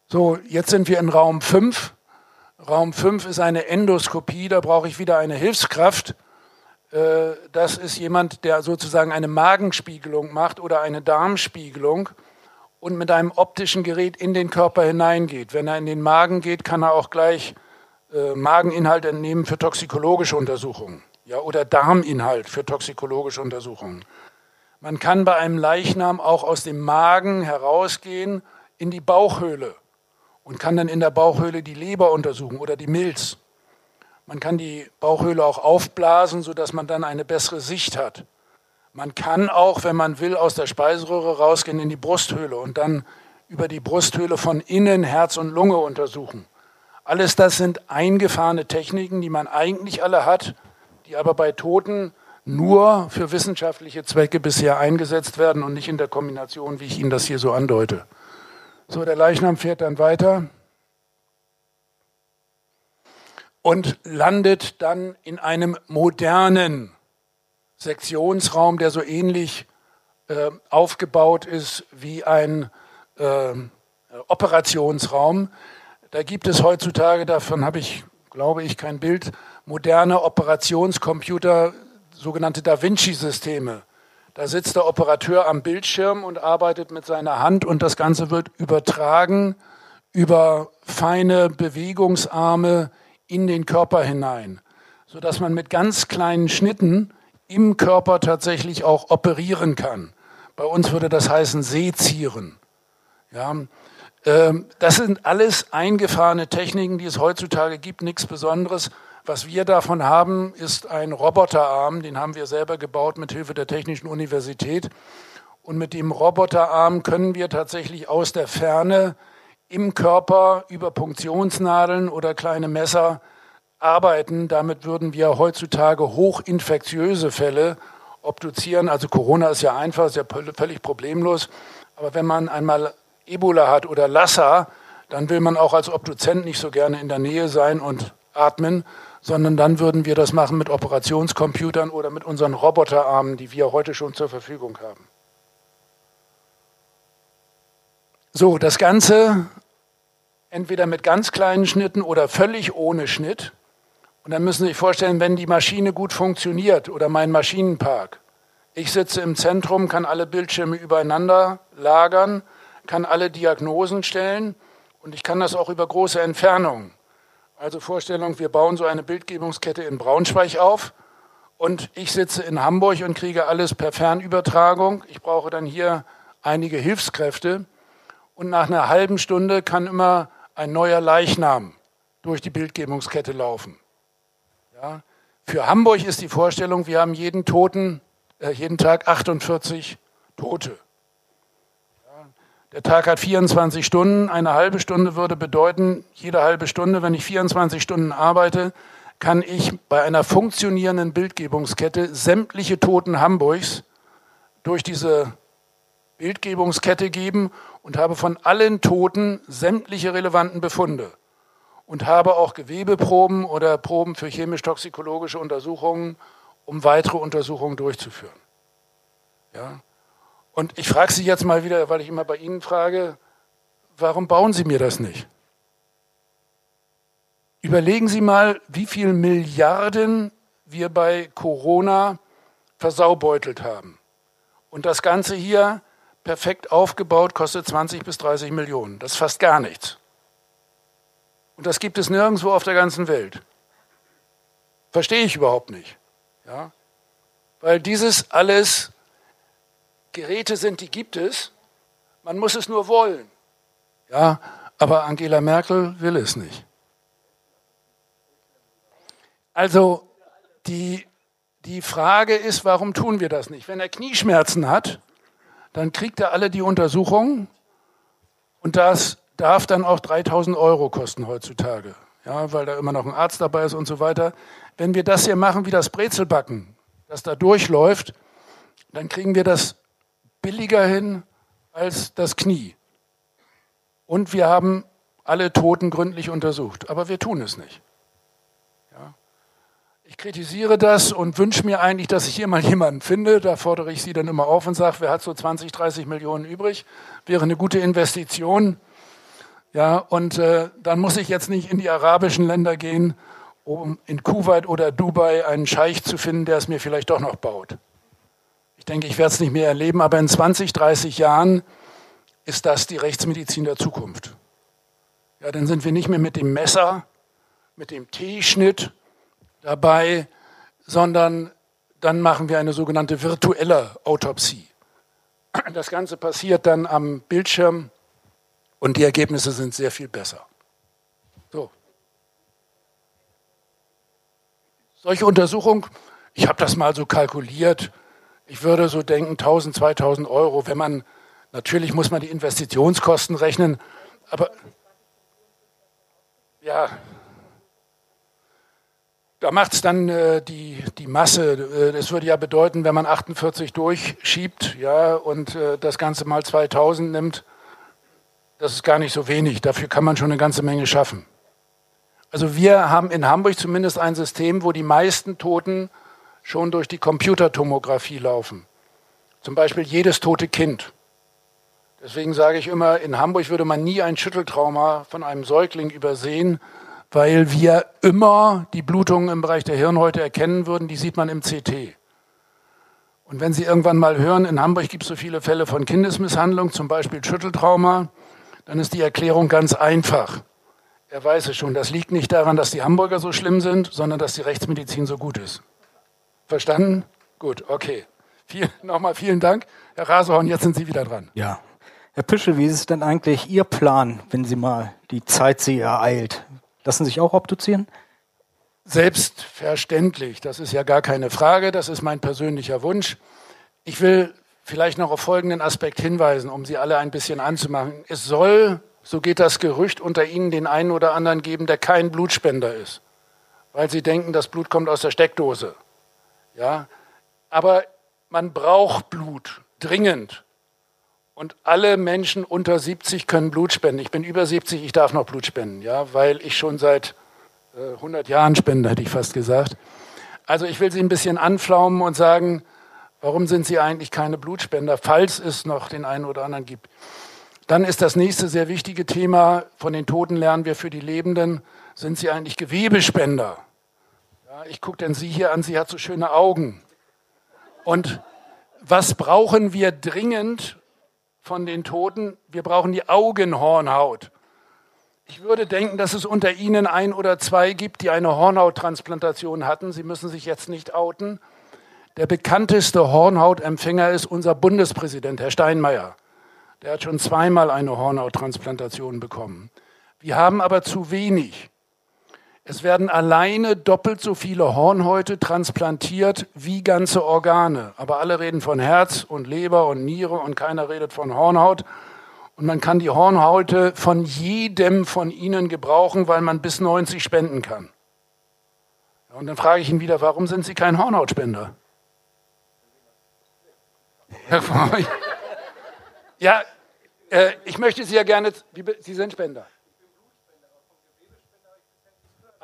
So, jetzt sind wir in Raum 5. Raum 5 ist eine Endoskopie, da brauche ich wieder eine Hilfskraft. Äh, das ist jemand, der sozusagen eine Magenspiegelung macht oder eine Darmspiegelung und mit einem optischen Gerät in den Körper hineingeht. Wenn er in den Magen geht, kann er auch gleich äh, Mageninhalt entnehmen für toxikologische Untersuchungen ja, oder Darminhalt für toxikologische Untersuchungen. Man kann bei einem Leichnam auch aus dem Magen herausgehen in die Bauchhöhle und kann dann in der Bauchhöhle die Leber untersuchen oder die Milz. Man kann die Bauchhöhle auch aufblasen, sodass man dann eine bessere Sicht hat. Man kann auch, wenn man will, aus der Speiseröhre rausgehen in die Brusthöhle und dann über die Brusthöhle von innen Herz und Lunge untersuchen. Alles das sind eingefahrene Techniken, die man eigentlich alle hat, die aber bei Toten nur für wissenschaftliche Zwecke bisher eingesetzt werden und nicht in der Kombination, wie ich Ihnen das hier so andeute. So, der Leichnam fährt dann weiter und landet dann in einem modernen Sektionsraum, der so ähnlich äh, aufgebaut ist wie ein äh, Operationsraum. Da gibt es heutzutage, davon habe ich, glaube ich, kein Bild, moderne Operationscomputer, sogenannte Da Vinci-Systeme. Da sitzt der Operateur am Bildschirm und arbeitet mit seiner Hand und das Ganze wird übertragen über feine Bewegungsarme in den Körper hinein, sodass man mit ganz kleinen Schnitten im Körper tatsächlich auch operieren kann. Bei uns würde das heißen Sezieren. Ja, ähm, das sind alles eingefahrene Techniken, die es heutzutage gibt, nichts Besonderes. Was wir davon haben, ist ein Roboterarm, den haben wir selber gebaut mit Hilfe der Technischen Universität. Und mit dem Roboterarm können wir tatsächlich aus der Ferne im Körper über Punktionsnadeln oder kleine Messer arbeiten. Damit würden wir heutzutage hochinfektiöse Fälle obduzieren. Also Corona ist ja einfach, ist ja völlig problemlos. Aber wenn man einmal Ebola hat oder Lassa, dann will man auch als Obduzent nicht so gerne in der Nähe sein und atmen, sondern dann würden wir das machen mit Operationscomputern oder mit unseren Roboterarmen, die wir heute schon zur Verfügung haben. So, das Ganze entweder mit ganz kleinen Schnitten oder völlig ohne Schnitt. Und dann müssen Sie sich vorstellen, wenn die Maschine gut funktioniert oder mein Maschinenpark. Ich sitze im Zentrum, kann alle Bildschirme übereinander lagern, kann alle Diagnosen stellen und ich kann das auch über große Entfernungen. Also Vorstellung, wir bauen so eine Bildgebungskette in Braunschweig auf und ich sitze in Hamburg und kriege alles per Fernübertragung. Ich brauche dann hier einige Hilfskräfte und nach einer halben Stunde kann immer ein neuer Leichnam durch die Bildgebungskette laufen. Ja. Für Hamburg ist die Vorstellung, wir haben jeden Toten, äh, jeden Tag 48 Tote. Der Tag hat 24 Stunden. Eine halbe Stunde würde bedeuten, jede halbe Stunde, wenn ich 24 Stunden arbeite, kann ich bei einer funktionierenden Bildgebungskette sämtliche Toten Hamburgs durch diese Bildgebungskette geben und habe von allen Toten sämtliche relevanten Befunde und habe auch Gewebeproben oder Proben für chemisch-toxikologische Untersuchungen um weitere Untersuchungen durchzuführen. Ja? Und ich frage Sie jetzt mal wieder, weil ich immer bei Ihnen frage, warum bauen Sie mir das nicht? Überlegen Sie mal, wie viele Milliarden wir bei Corona versaubeutelt haben. Und das Ganze hier perfekt aufgebaut kostet 20 bis 30 Millionen. Das ist fast gar nichts. Und das gibt es nirgendwo auf der ganzen Welt. Verstehe ich überhaupt nicht. Ja? Weil dieses alles Geräte sind, die gibt es. Man muss es nur wollen. Ja, aber Angela Merkel will es nicht. Also die, die Frage ist, warum tun wir das nicht? Wenn er Knieschmerzen hat, dann kriegt er alle die Untersuchungen und das darf dann auch 3000 Euro kosten heutzutage, ja, weil da immer noch ein Arzt dabei ist und so weiter. Wenn wir das hier machen wie das Brezelbacken, das da durchläuft, dann kriegen wir das billiger hin als das Knie. Und wir haben alle Toten gründlich untersucht, aber wir tun es nicht. Ja. Ich kritisiere das und wünsche mir eigentlich, dass ich hier mal jemanden finde. Da fordere ich Sie dann immer auf und sage, wer hat so 20, 30 Millionen übrig? Wäre eine gute Investition. Ja, und äh, dann muss ich jetzt nicht in die arabischen Länder gehen, um in Kuwait oder Dubai einen Scheich zu finden, der es mir vielleicht doch noch baut. Ich denke, ich werde es nicht mehr erleben, aber in 20, 30 Jahren ist das die Rechtsmedizin der Zukunft. Ja, dann sind wir nicht mehr mit dem Messer, mit dem T-Schnitt dabei, sondern dann machen wir eine sogenannte virtuelle Autopsie. Das Ganze passiert dann am Bildschirm und die Ergebnisse sind sehr viel besser. So. Solche Untersuchung, ich habe das mal so kalkuliert, ich würde so denken 1000, 2000 Euro, wenn man, natürlich muss man die Investitionskosten rechnen, aber ja, da macht es dann äh, die, die Masse. Äh, das würde ja bedeuten, wenn man 48 durchschiebt ja, und äh, das Ganze mal 2000 nimmt, das ist gar nicht so wenig. Dafür kann man schon eine ganze Menge schaffen. Also wir haben in Hamburg zumindest ein System, wo die meisten Toten schon durch die Computertomographie laufen. Zum Beispiel jedes tote Kind. Deswegen sage ich immer, in Hamburg würde man nie ein Schütteltrauma von einem Säugling übersehen, weil wir immer die Blutungen im Bereich der Hirnhäute erkennen würden, die sieht man im CT. Und wenn Sie irgendwann mal hören, in Hamburg gibt es so viele Fälle von Kindesmisshandlung, zum Beispiel Schütteltrauma, dann ist die Erklärung ganz einfach. Er weiß es schon, das liegt nicht daran, dass die Hamburger so schlimm sind, sondern dass die Rechtsmedizin so gut ist. Verstanden? Gut, okay. Viel, Nochmal vielen Dank. Herr Rasehorn, jetzt sind Sie wieder dran. Ja. Herr Pischel, wie ist es denn eigentlich Ihr Plan, wenn Sie mal die Zeit Sie ereilt? Lassen Sie sich auch obduzieren? Selbstverständlich. Das ist ja gar keine Frage. Das ist mein persönlicher Wunsch. Ich will vielleicht noch auf folgenden Aspekt hinweisen, um Sie alle ein bisschen anzumachen. Es soll, so geht das Gerücht, unter Ihnen den einen oder anderen geben, der kein Blutspender ist, weil Sie denken, das Blut kommt aus der Steckdose. Ja, aber man braucht Blut dringend. Und alle Menschen unter 70 können Blut spenden. Ich bin über 70, ich darf noch Blut spenden, ja, weil ich schon seit äh, 100 Jahren spende, hätte ich fast gesagt. Also ich will Sie ein bisschen anflaumen und sagen, warum sind Sie eigentlich keine Blutspender, falls es noch den einen oder anderen gibt. Dann ist das nächste sehr wichtige Thema, von den Toten lernen wir für die Lebenden, sind Sie eigentlich Gewebespender? Ich gucke denn Sie hier an, sie hat so schöne Augen. Und was brauchen wir dringend von den Toten? Wir brauchen die Augenhornhaut. Ich würde denken, dass es unter Ihnen ein oder zwei gibt, die eine Hornhauttransplantation hatten. Sie müssen sich jetzt nicht outen. Der bekannteste Hornhautempfänger ist unser Bundespräsident, Herr Steinmeier. Der hat schon zweimal eine Hornhauttransplantation bekommen. Wir haben aber zu wenig. Es werden alleine doppelt so viele Hornhäute transplantiert wie ganze Organe. Aber alle reden von Herz und Leber und Niere und keiner redet von Hornhaut. Und man kann die Hornhäute von jedem von ihnen gebrauchen, weil man bis 90 spenden kann. Und dann frage ich ihn wieder, warum sind Sie kein Hornhautspender? Ja, äh, ich möchte Sie ja gerne, Sie sind Spender.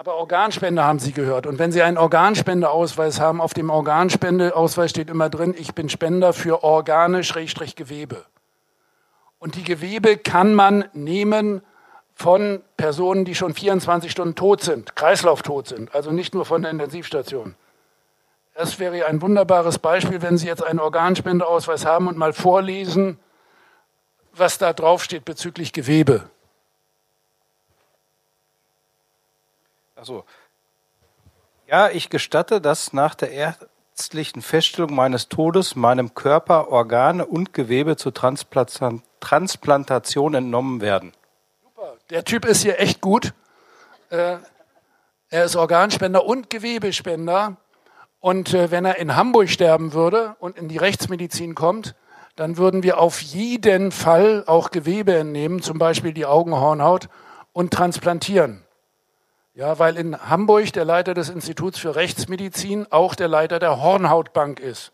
Aber Organspende haben Sie gehört. Und wenn Sie einen Organspendeausweis haben, auf dem Organspendeausweis steht immer drin, ich bin Spender für Organe, Schrägstrich Gewebe. Und die Gewebe kann man nehmen von Personen, die schon 24 Stunden tot sind, kreislauftot sind, also nicht nur von der Intensivstation. Das wäre ein wunderbares Beispiel, wenn Sie jetzt einen Organspendeausweis haben und mal vorlesen, was da draufsteht bezüglich Gewebe. Also, ja, ich gestatte, dass nach der ärztlichen Feststellung meines Todes meinem Körper Organe und Gewebe zur Transplantation entnommen werden. Super, der Typ ist hier echt gut. Äh, er ist Organspender und Gewebespender. Und äh, wenn er in Hamburg sterben würde und in die Rechtsmedizin kommt, dann würden wir auf jeden Fall auch Gewebe entnehmen, zum Beispiel die Augenhornhaut, und transplantieren. Ja, weil in Hamburg der Leiter des Instituts für Rechtsmedizin auch der Leiter der Hornhautbank ist.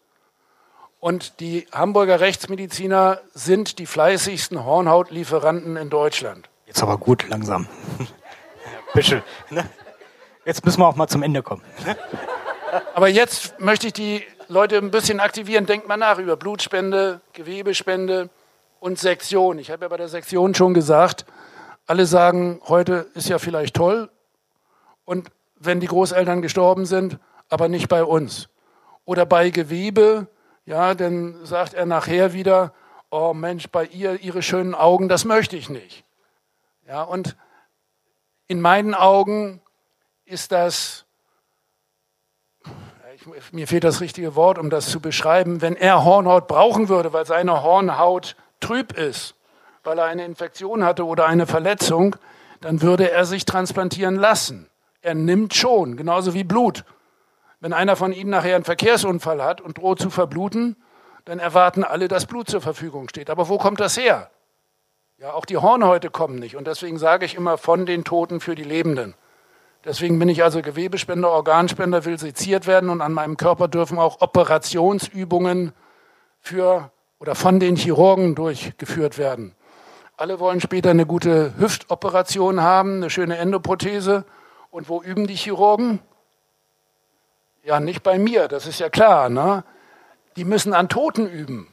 Und die Hamburger Rechtsmediziner sind die fleißigsten Hornhautlieferanten in Deutschland. Jetzt aber gut, langsam. Bischel, ne? Jetzt müssen wir auch mal zum Ende kommen. Ne? Aber jetzt möchte ich die Leute ein bisschen aktivieren. Denkt mal nach über Blutspende, Gewebespende und Sektion. Ich habe ja bei der Sektion schon gesagt, alle sagen, heute ist ja vielleicht toll. Und wenn die Großeltern gestorben sind, aber nicht bei uns. Oder bei Gewebe, ja, dann sagt er nachher wieder, oh Mensch, bei ihr, ihre schönen Augen, das möchte ich nicht. Ja, und in meinen Augen ist das mir fehlt das richtige Wort, um das zu beschreiben, wenn er Hornhaut brauchen würde, weil seine Hornhaut trüb ist, weil er eine Infektion hatte oder eine Verletzung, dann würde er sich transplantieren lassen. Er nimmt schon, genauso wie Blut. Wenn einer von Ihnen nachher einen Verkehrsunfall hat und droht zu verbluten, dann erwarten alle, dass Blut zur Verfügung steht. Aber wo kommt das her? Ja, auch die Hornhäute kommen nicht. Und deswegen sage ich immer von den Toten für die Lebenden. Deswegen bin ich also Gewebespender, Organspender, will seziert werden und an meinem Körper dürfen auch Operationsübungen für oder von den Chirurgen durchgeführt werden. Alle wollen später eine gute Hüftoperation haben, eine schöne Endoprothese. Und wo üben die Chirurgen? Ja, nicht bei mir, das ist ja klar. Ne? Die müssen an Toten üben.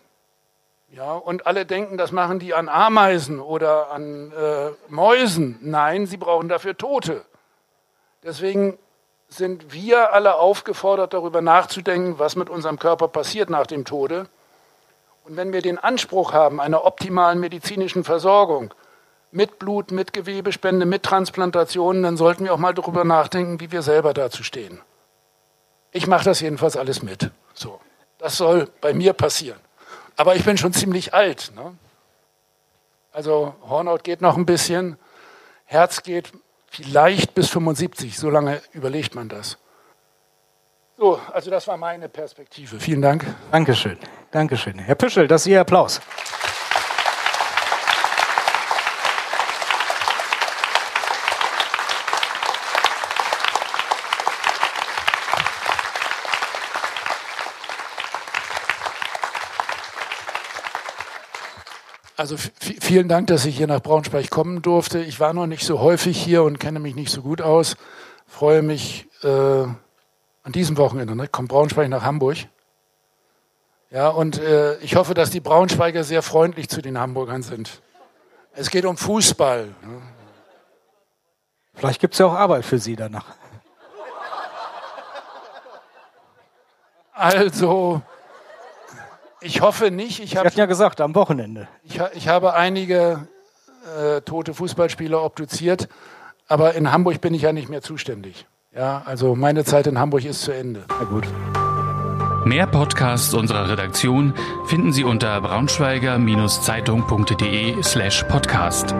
Ja, und alle denken, das machen die an Ameisen oder an äh, Mäusen. Nein, sie brauchen dafür Tote. Deswegen sind wir alle aufgefordert, darüber nachzudenken, was mit unserem Körper passiert nach dem Tode. Und wenn wir den Anspruch haben einer optimalen medizinischen Versorgung mit Blut, mit Gewebespende, mit Transplantationen, dann sollten wir auch mal darüber nachdenken, wie wir selber dazu stehen. Ich mache das jedenfalls alles mit. So, das soll bei mir passieren. Aber ich bin schon ziemlich alt. Ne? Also Hornhaut geht noch ein bisschen, Herz geht Vielleicht bis 75, so lange überlegt man das. So, also das war meine Perspektive. Vielen Dank. Dankeschön. Dankeschön. Herr Püschel, das ist Ihr Applaus. Also vielen Dank, dass ich hier nach Braunschweig kommen durfte. Ich war noch nicht so häufig hier und kenne mich nicht so gut aus. Freue mich äh, an diesem Wochenende. Ne? Kommt Braunschweig nach Hamburg. Ja, und äh, ich hoffe, dass die Braunschweiger sehr freundlich zu den Hamburgern sind. Es geht um Fußball. Ne? Vielleicht gibt es ja auch Arbeit für Sie danach. Also, ich hoffe nicht. Ich hatten ja gesagt, am Wochenende. Ich, ich habe einige äh, tote Fußballspieler obduziert, aber in Hamburg bin ich ja nicht mehr zuständig. Ja, also meine Zeit in Hamburg ist zu Ende. Na gut. Mehr Podcasts unserer Redaktion finden Sie unter braunschweiger-zeitung.de slash podcast.